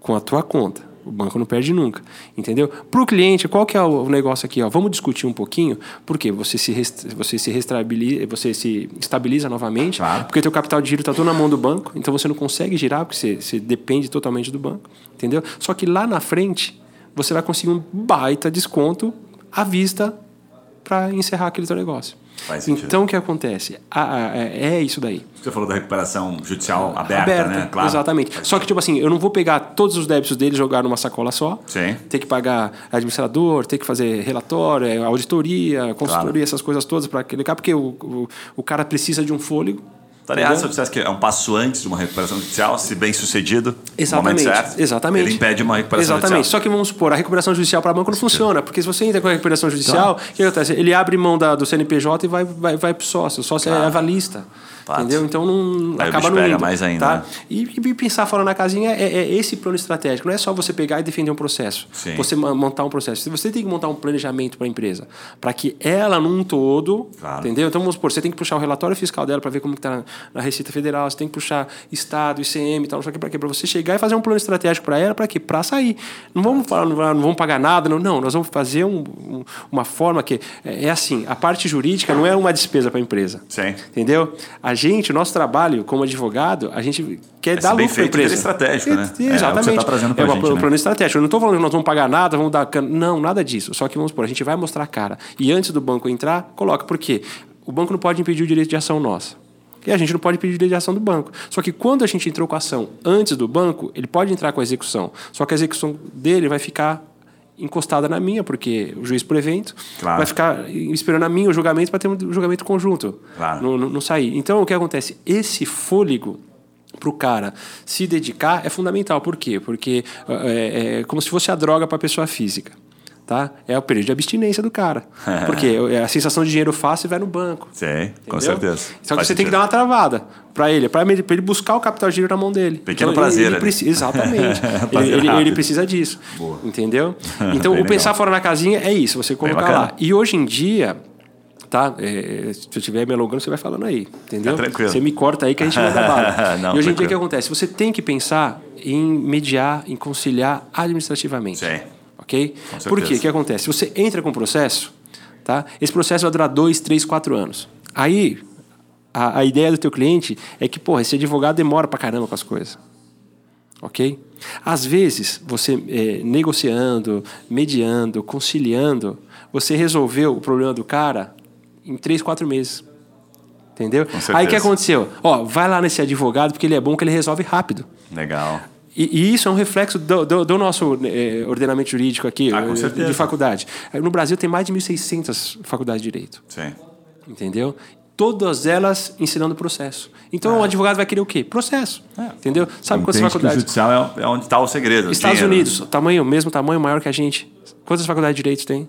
com a tua conta. O banco não perde nunca, entendeu? Para o cliente, qual que é o negócio aqui? Ó? Vamos discutir um pouquinho, porque você se, você se você se estabiliza novamente, Claro. porque teu capital de giro está todo na mão do banco, então você não consegue girar, porque você, você depende totalmente do banco, entendeu? Só que lá na frente, você vai conseguir um baita desconto à vista para encerrar aquele teu negócio. Então, o que acontece? É é isso daí. Você falou da recuperação judicial aberta, Aberta, né? Claro. exatamente. Só que, tipo assim, eu não vou pegar todos os débitos dele e jogar numa sacola só. Sim. Ter que pagar administrador, ter que fazer relatório, é, auditoria, consultoria, Claro. essas coisas todas para aquele cara, porque o, o, o cara precisa de um fôlego. Estaria errado se eu dissesse que é um passo antes de uma recuperação judicial, se bem sucedido, Exatamente, no momento certo, exatamente. ele impede uma recuperação Exatamente. judicial. Só que vamos supor, a recuperação judicial para banco não funciona, porque se você entra com a recuperação judicial, o que acontece? Ele abre mão da, do CNPJ e vai, vai, vai para o sócio. O sócio é avalista. Fato. Entendeu? Então não Aí acaba não indo, mais ainda, Tá? né? E, e pensar fora na casinha é, é esse plano estratégico. Não é só você pegar e defender um processo. Sim. Você montar um processo. Você tem que montar um planejamento para a empresa. Para que ela, num todo, Claro. entendeu? Então vamos supor, você tem que puxar o relatório fiscal dela para ver como está na, Receita Federal, você tem que puxar Estado, ICM e tal, não para quê? Para você chegar e fazer um plano estratégico para ela, para quê? Para sair. Não vamos falar, não, não vamos pagar nada, não, não. Nós vamos fazer um- um- uma forma que. É, é assim, a parte jurídica não é uma despesa para a empresa. Sim. Entendeu? A gente, o nosso trabalho como advogado, a gente quer É dar lucro para a empresa. estratégico, né? É, é o que você Exatamente. tá trazendo pra é uma- gente, um né? plano estratégico. Eu não estou falando que nós vamos pagar nada, vamos dar. Não, nada disso. Só que vamos supor, a gente vai mostrar a cara. E antes do banco entrar, coloca. Por quê? O banco não pode impedir o direito de ação nossa. E a gente não pode impedir o direito de ação do banco. Só que quando a gente entrou com a ação antes do banco, ele pode entrar com a execução. Só que a execução dele vai ficar encostada na minha, porque o juiz por evento Claro. vai ficar esperando a minha o julgamento para ter um julgamento conjunto. Claro. Não, não, não sair. Então, o que acontece? Esse fôlego para o cara se dedicar é fundamental. Por quê? Porque é, é como se fosse a droga para a pessoa física. Tá? É o período de abstinência do cara. Porque é a sensação de dinheiro fácil vai no banco. Sim, com entendeu? certeza. Só que Faz você tem sentido. que dar uma travada para ele, para ele, ele buscar o capital giro na mão dele. Pequeno Então, prazer Ele, ele ali. precisa, exatamente. ele, Prazer ele- ele rápido. precisa disso. Entendeu? Então, o pensar fora da casinha é isso, você colocar lá. E hoje em dia, tá? É, se eu estiver me alongando, você vai falando aí, entendeu? Tá tranquilo. Você me corta aí que a gente vai dar bala. Não, e hoje em dia, o que acontece? Você tem que pensar em mediar, em conciliar administrativamente. Sim. Ok? Por quê? O que acontece? Você entra com um processo, tá? Esse processo vai durar dois, três, quatro anos. Aí, a, a ideia do teu cliente é que, porra, esse advogado demora pra caramba com as coisas. Ok? Às vezes, você eh, negociando, mediando, conciliando, você resolveu o problema do cara em três, quatro meses. Entendeu? Aí o que aconteceu? Ó, vai lá nesse advogado porque ele é bom, que ele resolve rápido. Legal. E, e isso é um reflexo do, do- do nosso eh, ordenamento jurídico aqui, Ah, com eh, certeza. de faculdade. No Brasil tem mais de 1.600 faculdades de direito, Sim. entendeu? Todas elas ensinando processo. Então o advogado vai querer o quê? Processo. Entendeu? Sabe quantas que o faculdades? judicial é, é onde está o segredo. o Estados dinheiro, Unidos, tamanho, mesmo tamanho, maior que a gente. Quantas faculdades de direito tem?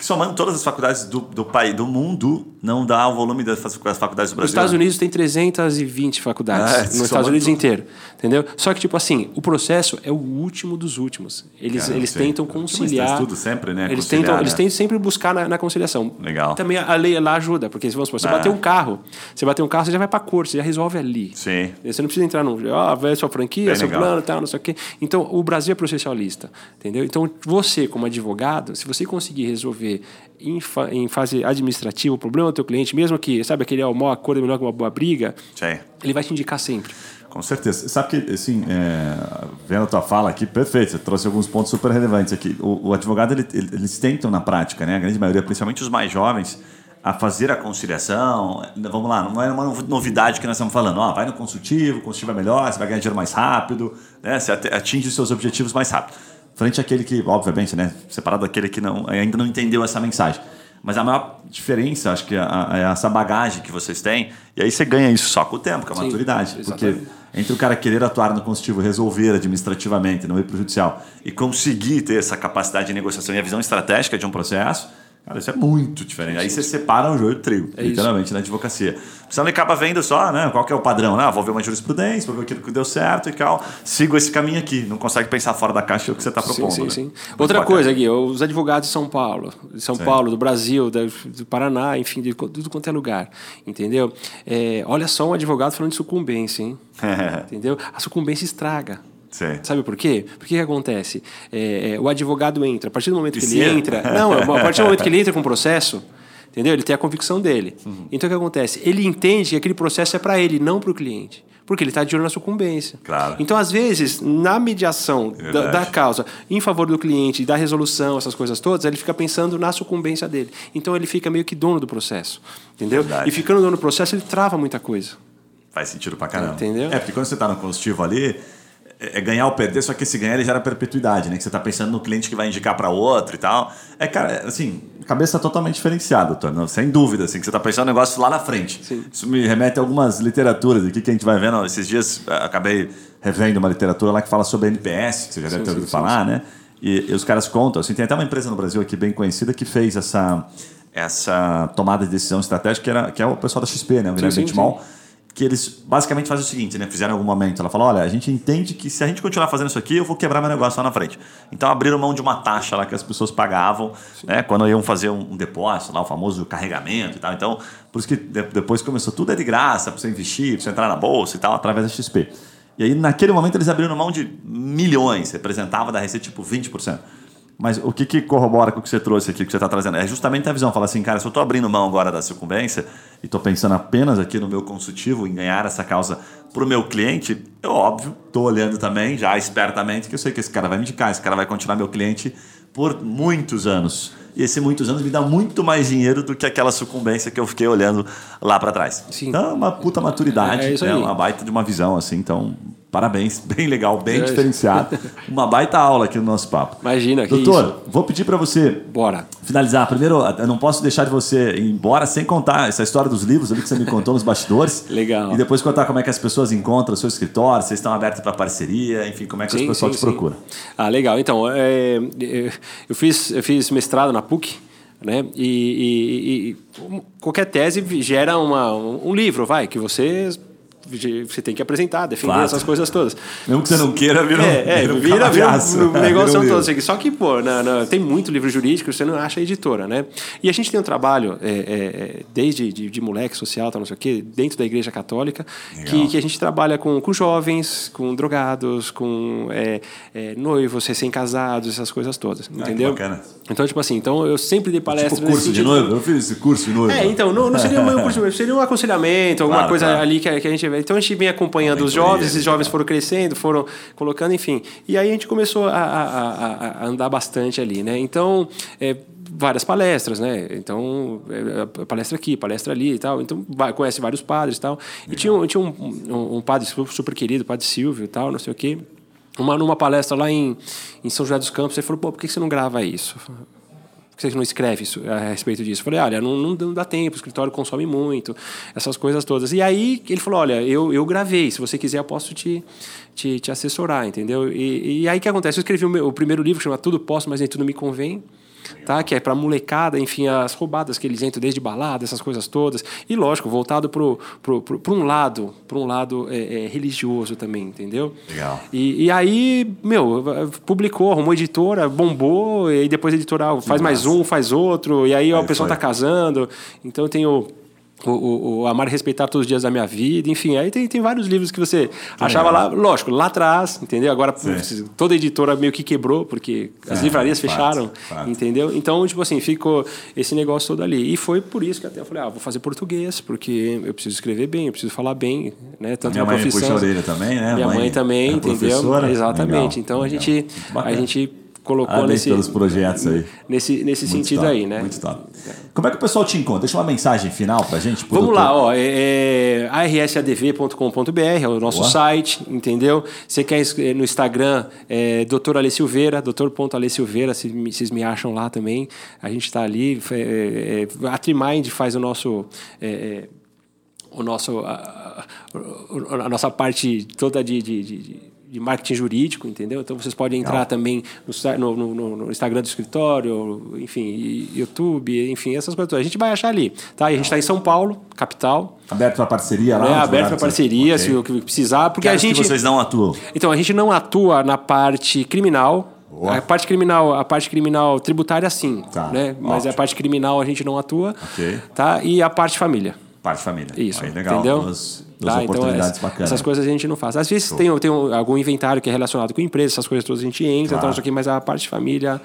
Somando todas as faculdades do, do país, do mundo, não dá o volume das fac- das faculdades do Nos Brasil. Estados né? Unidos tem 320 faculdades. Ah, nos Estados Unidos inteiro. Entendeu? Só que, tipo assim, o processo é o último dos últimos. Eles, Cara, eles tentam conciliar. tudo sempre, né? Eles Conciliar, tentam, eles né? tentam sempre buscar na, na conciliação. Legal. Também a lei lá ajuda, porque vamos supor, você Ah. bater um carro, você bater um carro, você já vai pra corte, você já resolve ali. Sim. Você não precisa entrar no. Ah, vai sua franquia, Bem seu legal. plano e tal, não sei o quê. Então, o Brasil é processualista. Entendeu? Então, você, como advogado, se você conseguir resolver em, fa- em fase administrativa o problema do teu cliente, mesmo que, sabe, aquele é o maior acordo é melhor que uma boa briga, Sim. ele vai te indicar sempre. Com certeza. Sabe que, assim, é, vendo a tua fala aqui, perfeito, você trouxe alguns pontos super relevantes aqui. O, o advogado, ele- ele- eles tentam na prática, né? A grande maioria, principalmente os mais jovens, a fazer a conciliação. Vamos lá, não é uma novidade que nós estamos falando. Ó, vai no consultivo, o consultivo é melhor, você vai ganhar dinheiro mais rápido, né? você atinge os seus objetivos mais rápido. Frente àquele que, obviamente, né? separado daquele que não, ainda não entendeu essa mensagem. Mas a maior diferença, acho que é é essa bagagem que vocês têm, e aí você ganha isso só com o tempo, com a Sim, maturidade. Porque exatamente. entre o cara querer atuar no consultivo, resolver administrativamente, não ir para o judicial, e conseguir ter essa capacidade de negociação e a visão estratégica de um processo, cara, isso é muito diferente. Aí você separa o joio do trigo, É isso. literalmente, na advocacia. Você não acaba vendo só, né? Qual que é o padrão? Ah, vou ver uma jurisprudência, vou ver aquilo que deu certo e tal. Sigo esse caminho aqui. Não consegue pensar fora da caixa do que você está propondo. sim, sim, né? sim. Muito Outra bacana. coisa aqui, os advogados de São Paulo, de São Paulo, do Brasil, do Paraná, enfim, de tudo quanto é lugar, entendeu? É, olha só um advogado falando de sucumbência, hein? entendeu? A sucumbência estraga. Sim. Sabe por quê? Porque que acontece? É, é, o advogado entra, a partir do momento que ele entra. Não, a partir do momento que ele entra com o processo, entendeu? Ele tem a convicção dele. Uhum. Então o que acontece? Ele entende que aquele processo é para ele, não para o cliente. Porque ele está de olho na sucumbência. Claro. Então, às vezes, na mediação da, da causa em favor do cliente, da resolução, essas coisas todas, ele fica pensando na sucumbência dele. Então, ele fica meio que dono do processo. Entendeu? Verdade. E ficando dono do processo, ele trava muita coisa. Faz sentido pra caramba. Entendeu? É, porque quando você está no consultivo ali, é é ganhar ou perder, só que esse ganhar ele gera perpetuidade, né? Que você está pensando no cliente que vai indicar para outro e tal. É, cara, assim, cabeça totalmente diferenciada, Tony, sem dúvida, assim, que você está pensando um negócio lá na frente. Sim. Isso me remete a algumas literaturas aqui que a gente vai vendo. Esses dias eh, acabei revendo uma literatura lá que fala sobre NPS, que você já deve ter ouvido sim, falar, né? E, e os caras contam, assim, tem até uma empresa no Brasil aqui bem conhecida que fez essa, essa tomada de decisão estratégica, que, era, que é o pessoal da XP, né? O Guilherme sim, Benchimol, que eles basicamente fazem o seguinte, né? Fizeram em algum momento. Ela falou: olha, a gente entende que se a gente continuar fazendo isso aqui, eu vou quebrar meu negócio lá na frente. Então abriram mão de uma taxa lá que as pessoas pagavam, né? Quando iam fazer um, depósito, lá, o famoso carregamento e tal. Então, por isso que de- depois começou tudo é de graça, para você investir, para você entrar na bolsa e tal, através da XP. E aí, naquele momento, eles abriram mão de milhões, representava da receita tipo 20%. Mas o que, que corrobora com o que você trouxe aqui, que você está trazendo? É justamente a visão. Fala assim, cara, se eu estou abrindo mão agora da sucumbência e estou pensando apenas aqui no meu consultivo, em ganhar essa causa para o meu cliente, eu, óbvio, estou olhando também, já espertamente, que eu sei que esse cara vai me indicar, esse cara vai continuar meu cliente por muitos anos. E esse muitos anos me dá muito mais dinheiro do que aquela sucumbência que eu fiquei olhando lá para trás. Sim. Então, é uma puta maturidade, É isso né? uma baita de uma visão, assim. Então, parabéns, bem legal, bem diferenciado. Uma baita aula aqui no nosso papo. Imagina, que Doutor, isso. vou pedir para você Bora. finalizar. Primeiro, eu não posso deixar de você ir embora sem contar essa história dos livros ali que você me contou nos bastidores. Legal. E depois contar como é que as pessoas encontram o seu escritório, vocês estão abertos para parceria, enfim, como é que o Sim, pessoal sim, te sim. procura. Ah, legal. Então, é, é, eu, fiz, eu fiz mestrado na PUC, né? E, e- e- qualquer tese gera uma, um, um livro, vai, que você, você tem que apresentar, defender Claro. essas coisas todas. Mesmo que você não queira, vira É, é, vira vira, um, Vira negócio todo. assim. Só que, pô, na- na- tem muito livro jurídico, você não acha editora, né? E a gente tem um trabalho, é, é, é, desde de, de moleque social, tal, não sei o quê, dentro da Igreja Católica, que, que a gente trabalha com, com jovens, com drogados, com é, é, noivos, recém-casados, essas coisas todas, entendeu? bacana. Então, tipo assim, então eu sempre dei palestra Tipo curso de noivo? Eu fiz esse curso de noivo. é, então, não, não seria um curso, seria um aconselhamento, alguma Claro, coisa claro. ali que, a- que a gente. Então a gente vem acompanhando os jovens, esses legal. jovens foram crescendo, foram colocando, enfim. E aí a gente começou a, a- a- a andar bastante ali, né? Então, é, várias palestras, né? Então, é, palestra aqui, palestra ali e tal. Então, vai- conhece vários padres e tal. E tinha, um- tinha um, um, um padre super, super querido, o padre Silvio e tal, não sei o quê. Uma, numa palestra lá em, em São José dos Campos, ele falou, pô, por que você não grava isso? Que você não escreve isso, a respeito disso? Eu falei, olha, não, não, não dá tempo, o escritório consome muito, essas coisas todas. E aí ele falou, olha, eu, eu gravei, se você quiser eu posso te, te, te assessorar, entendeu? E, e aí o que acontece? Eu escrevi o, meu, o primeiro livro, que chama Tudo Posso, Mas Nem Tudo Me Convém, tá? que é para molecada, enfim, as roubadas que eles entram desde balada, essas coisas todas. E lógico, voltado para pro, pro, pro um lado, para um lado é, é, religioso também, entendeu? Legal. E, e aí, meu, publicou, arrumou editora, bombou, e aí depois a editora ah, faz mais massa. um, faz outro, e aí, ó, Aí o pessoal foi. tá casando. Então eu tenho. O, o, o Amar e Respeitar Todos os Dias da Minha Vida, enfim, aí tem, tem vários livros que você achava lá, lógico, lá atrás, entendeu? Agora Sim. toda editora meio que quebrou, porque as É, livrarias fato, fecharam, fato. entendeu? Então, tipo assim, ficou esse negócio todo ali. E foi por isso que até eu falei, ah, vou fazer português, porque eu preciso escrever bem, eu preciso falar bem, né? Tanto Minha mãe me profissão. puxa a orelha também, né? Minha mãe, também, era entendeu? Exatamente. Legal, então a legal. gente, Muito bacana. a gente colocou Parabéns nesse, pelos projetos aí. nesse, nesse Muito sentido top, aí, né? Muito top. Como é que o pessoal te encontra? Deixa uma mensagem final pra gente. Vamos lá, ó, é, é arsadv.com.br é o nosso Boa. site, entendeu? Você quer es- no Instagram, é Dr. Ale Silveira, Dr. Silveira, se vocês me acham lá também. A gente está ali. É, é, a Trimind faz o nosso. é, é, o nosso, a, a- a nossa parte toda de, de, de- de marketing jurídico, entendeu? Então vocês podem entrar Legal. também no, no, no- Instagram do escritório, enfim, YouTube, enfim, essas coisas. A gente vai achar ali, tá? E a gente está em São Paulo, capital, Aberto pra parceria lá? os aberto para parceria, Ok. se o que precisar, porque Que a áreas que gente vocês não atuam. então a gente não atua na parte criminal. Boa. A parte criminal, a parte criminal tributária sim, Tá, né? Mas ótimo. a parte criminal a gente não atua, Ok. tá? E a parte família. Parte de família. Isso. Aí, legal. Entendeu? Duas, duas Tá, então, oportunidades essa- bacanas. Essas coisas a gente não faz. Às vezes tem, tem algum inventário que é relacionado com empresa, essas coisas todas a gente entra, Claro. tal, isso aqui, mas a parte de família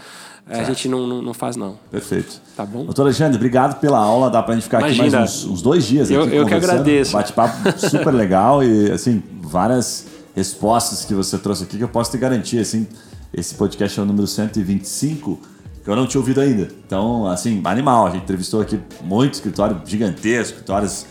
eh, a gente não, não, não faz, não. Perfeito. Tá bom? Doutor Alexandre, obrigado pela aula. Dá pra gente ficar aqui Imagina. mais uns, uns dois dias Eu- aqui eu que conversando. agradeço. Bate-papo super legal e, assim, várias respostas que você trouxe aqui que eu posso te garantir, assim, esse podcast é o número 125 que eu não tinha ouvido ainda. Então, assim, animal. A gente entrevistou aqui muito escritório gigantesco, escritórios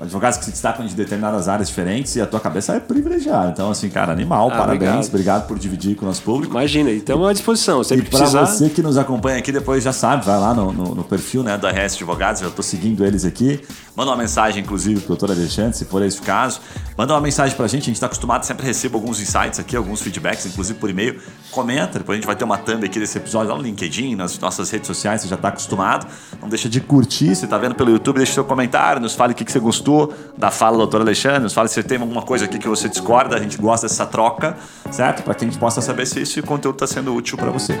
advogados que se destacam de determinadas áreas diferentes e a tua cabeça é privilegiada. Então, assim, cara, animal, Ah, parabéns. obrigado. Obrigado. por dividir com o nosso público. Imagina, estamos à disposição. E Sempre para precisar. você que nos acompanha aqui, depois já sabe, vai lá no, no- no perfil né, do RS Advogados, eu estou seguindo eles aqui. Manda uma mensagem, inclusive, para o doutor Alexandre, se for esse o caso. Manda uma mensagem para a gente, a gente está acostumado, sempre recebo alguns insights aqui, alguns feedbacks, inclusive por e-mail. Comenta, depois a gente vai ter uma thumb aqui desse episódio lá no LinkedIn, nas nossas redes sociais, você já está acostumado. Não deixa de curtir, se está vendo pelo YouTube, deixa seu comentário, nos fale o que, que você gostou da fala do doutor Alexandre, nos fale se tem alguma coisa aqui que você discorda, a gente gosta dessa troca, certo? Para que a gente possa saber se esse conteúdo está sendo útil para você.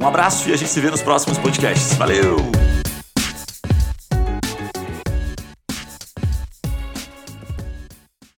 Um abraço e a gente se vê nos próximos podcasts. Valeu!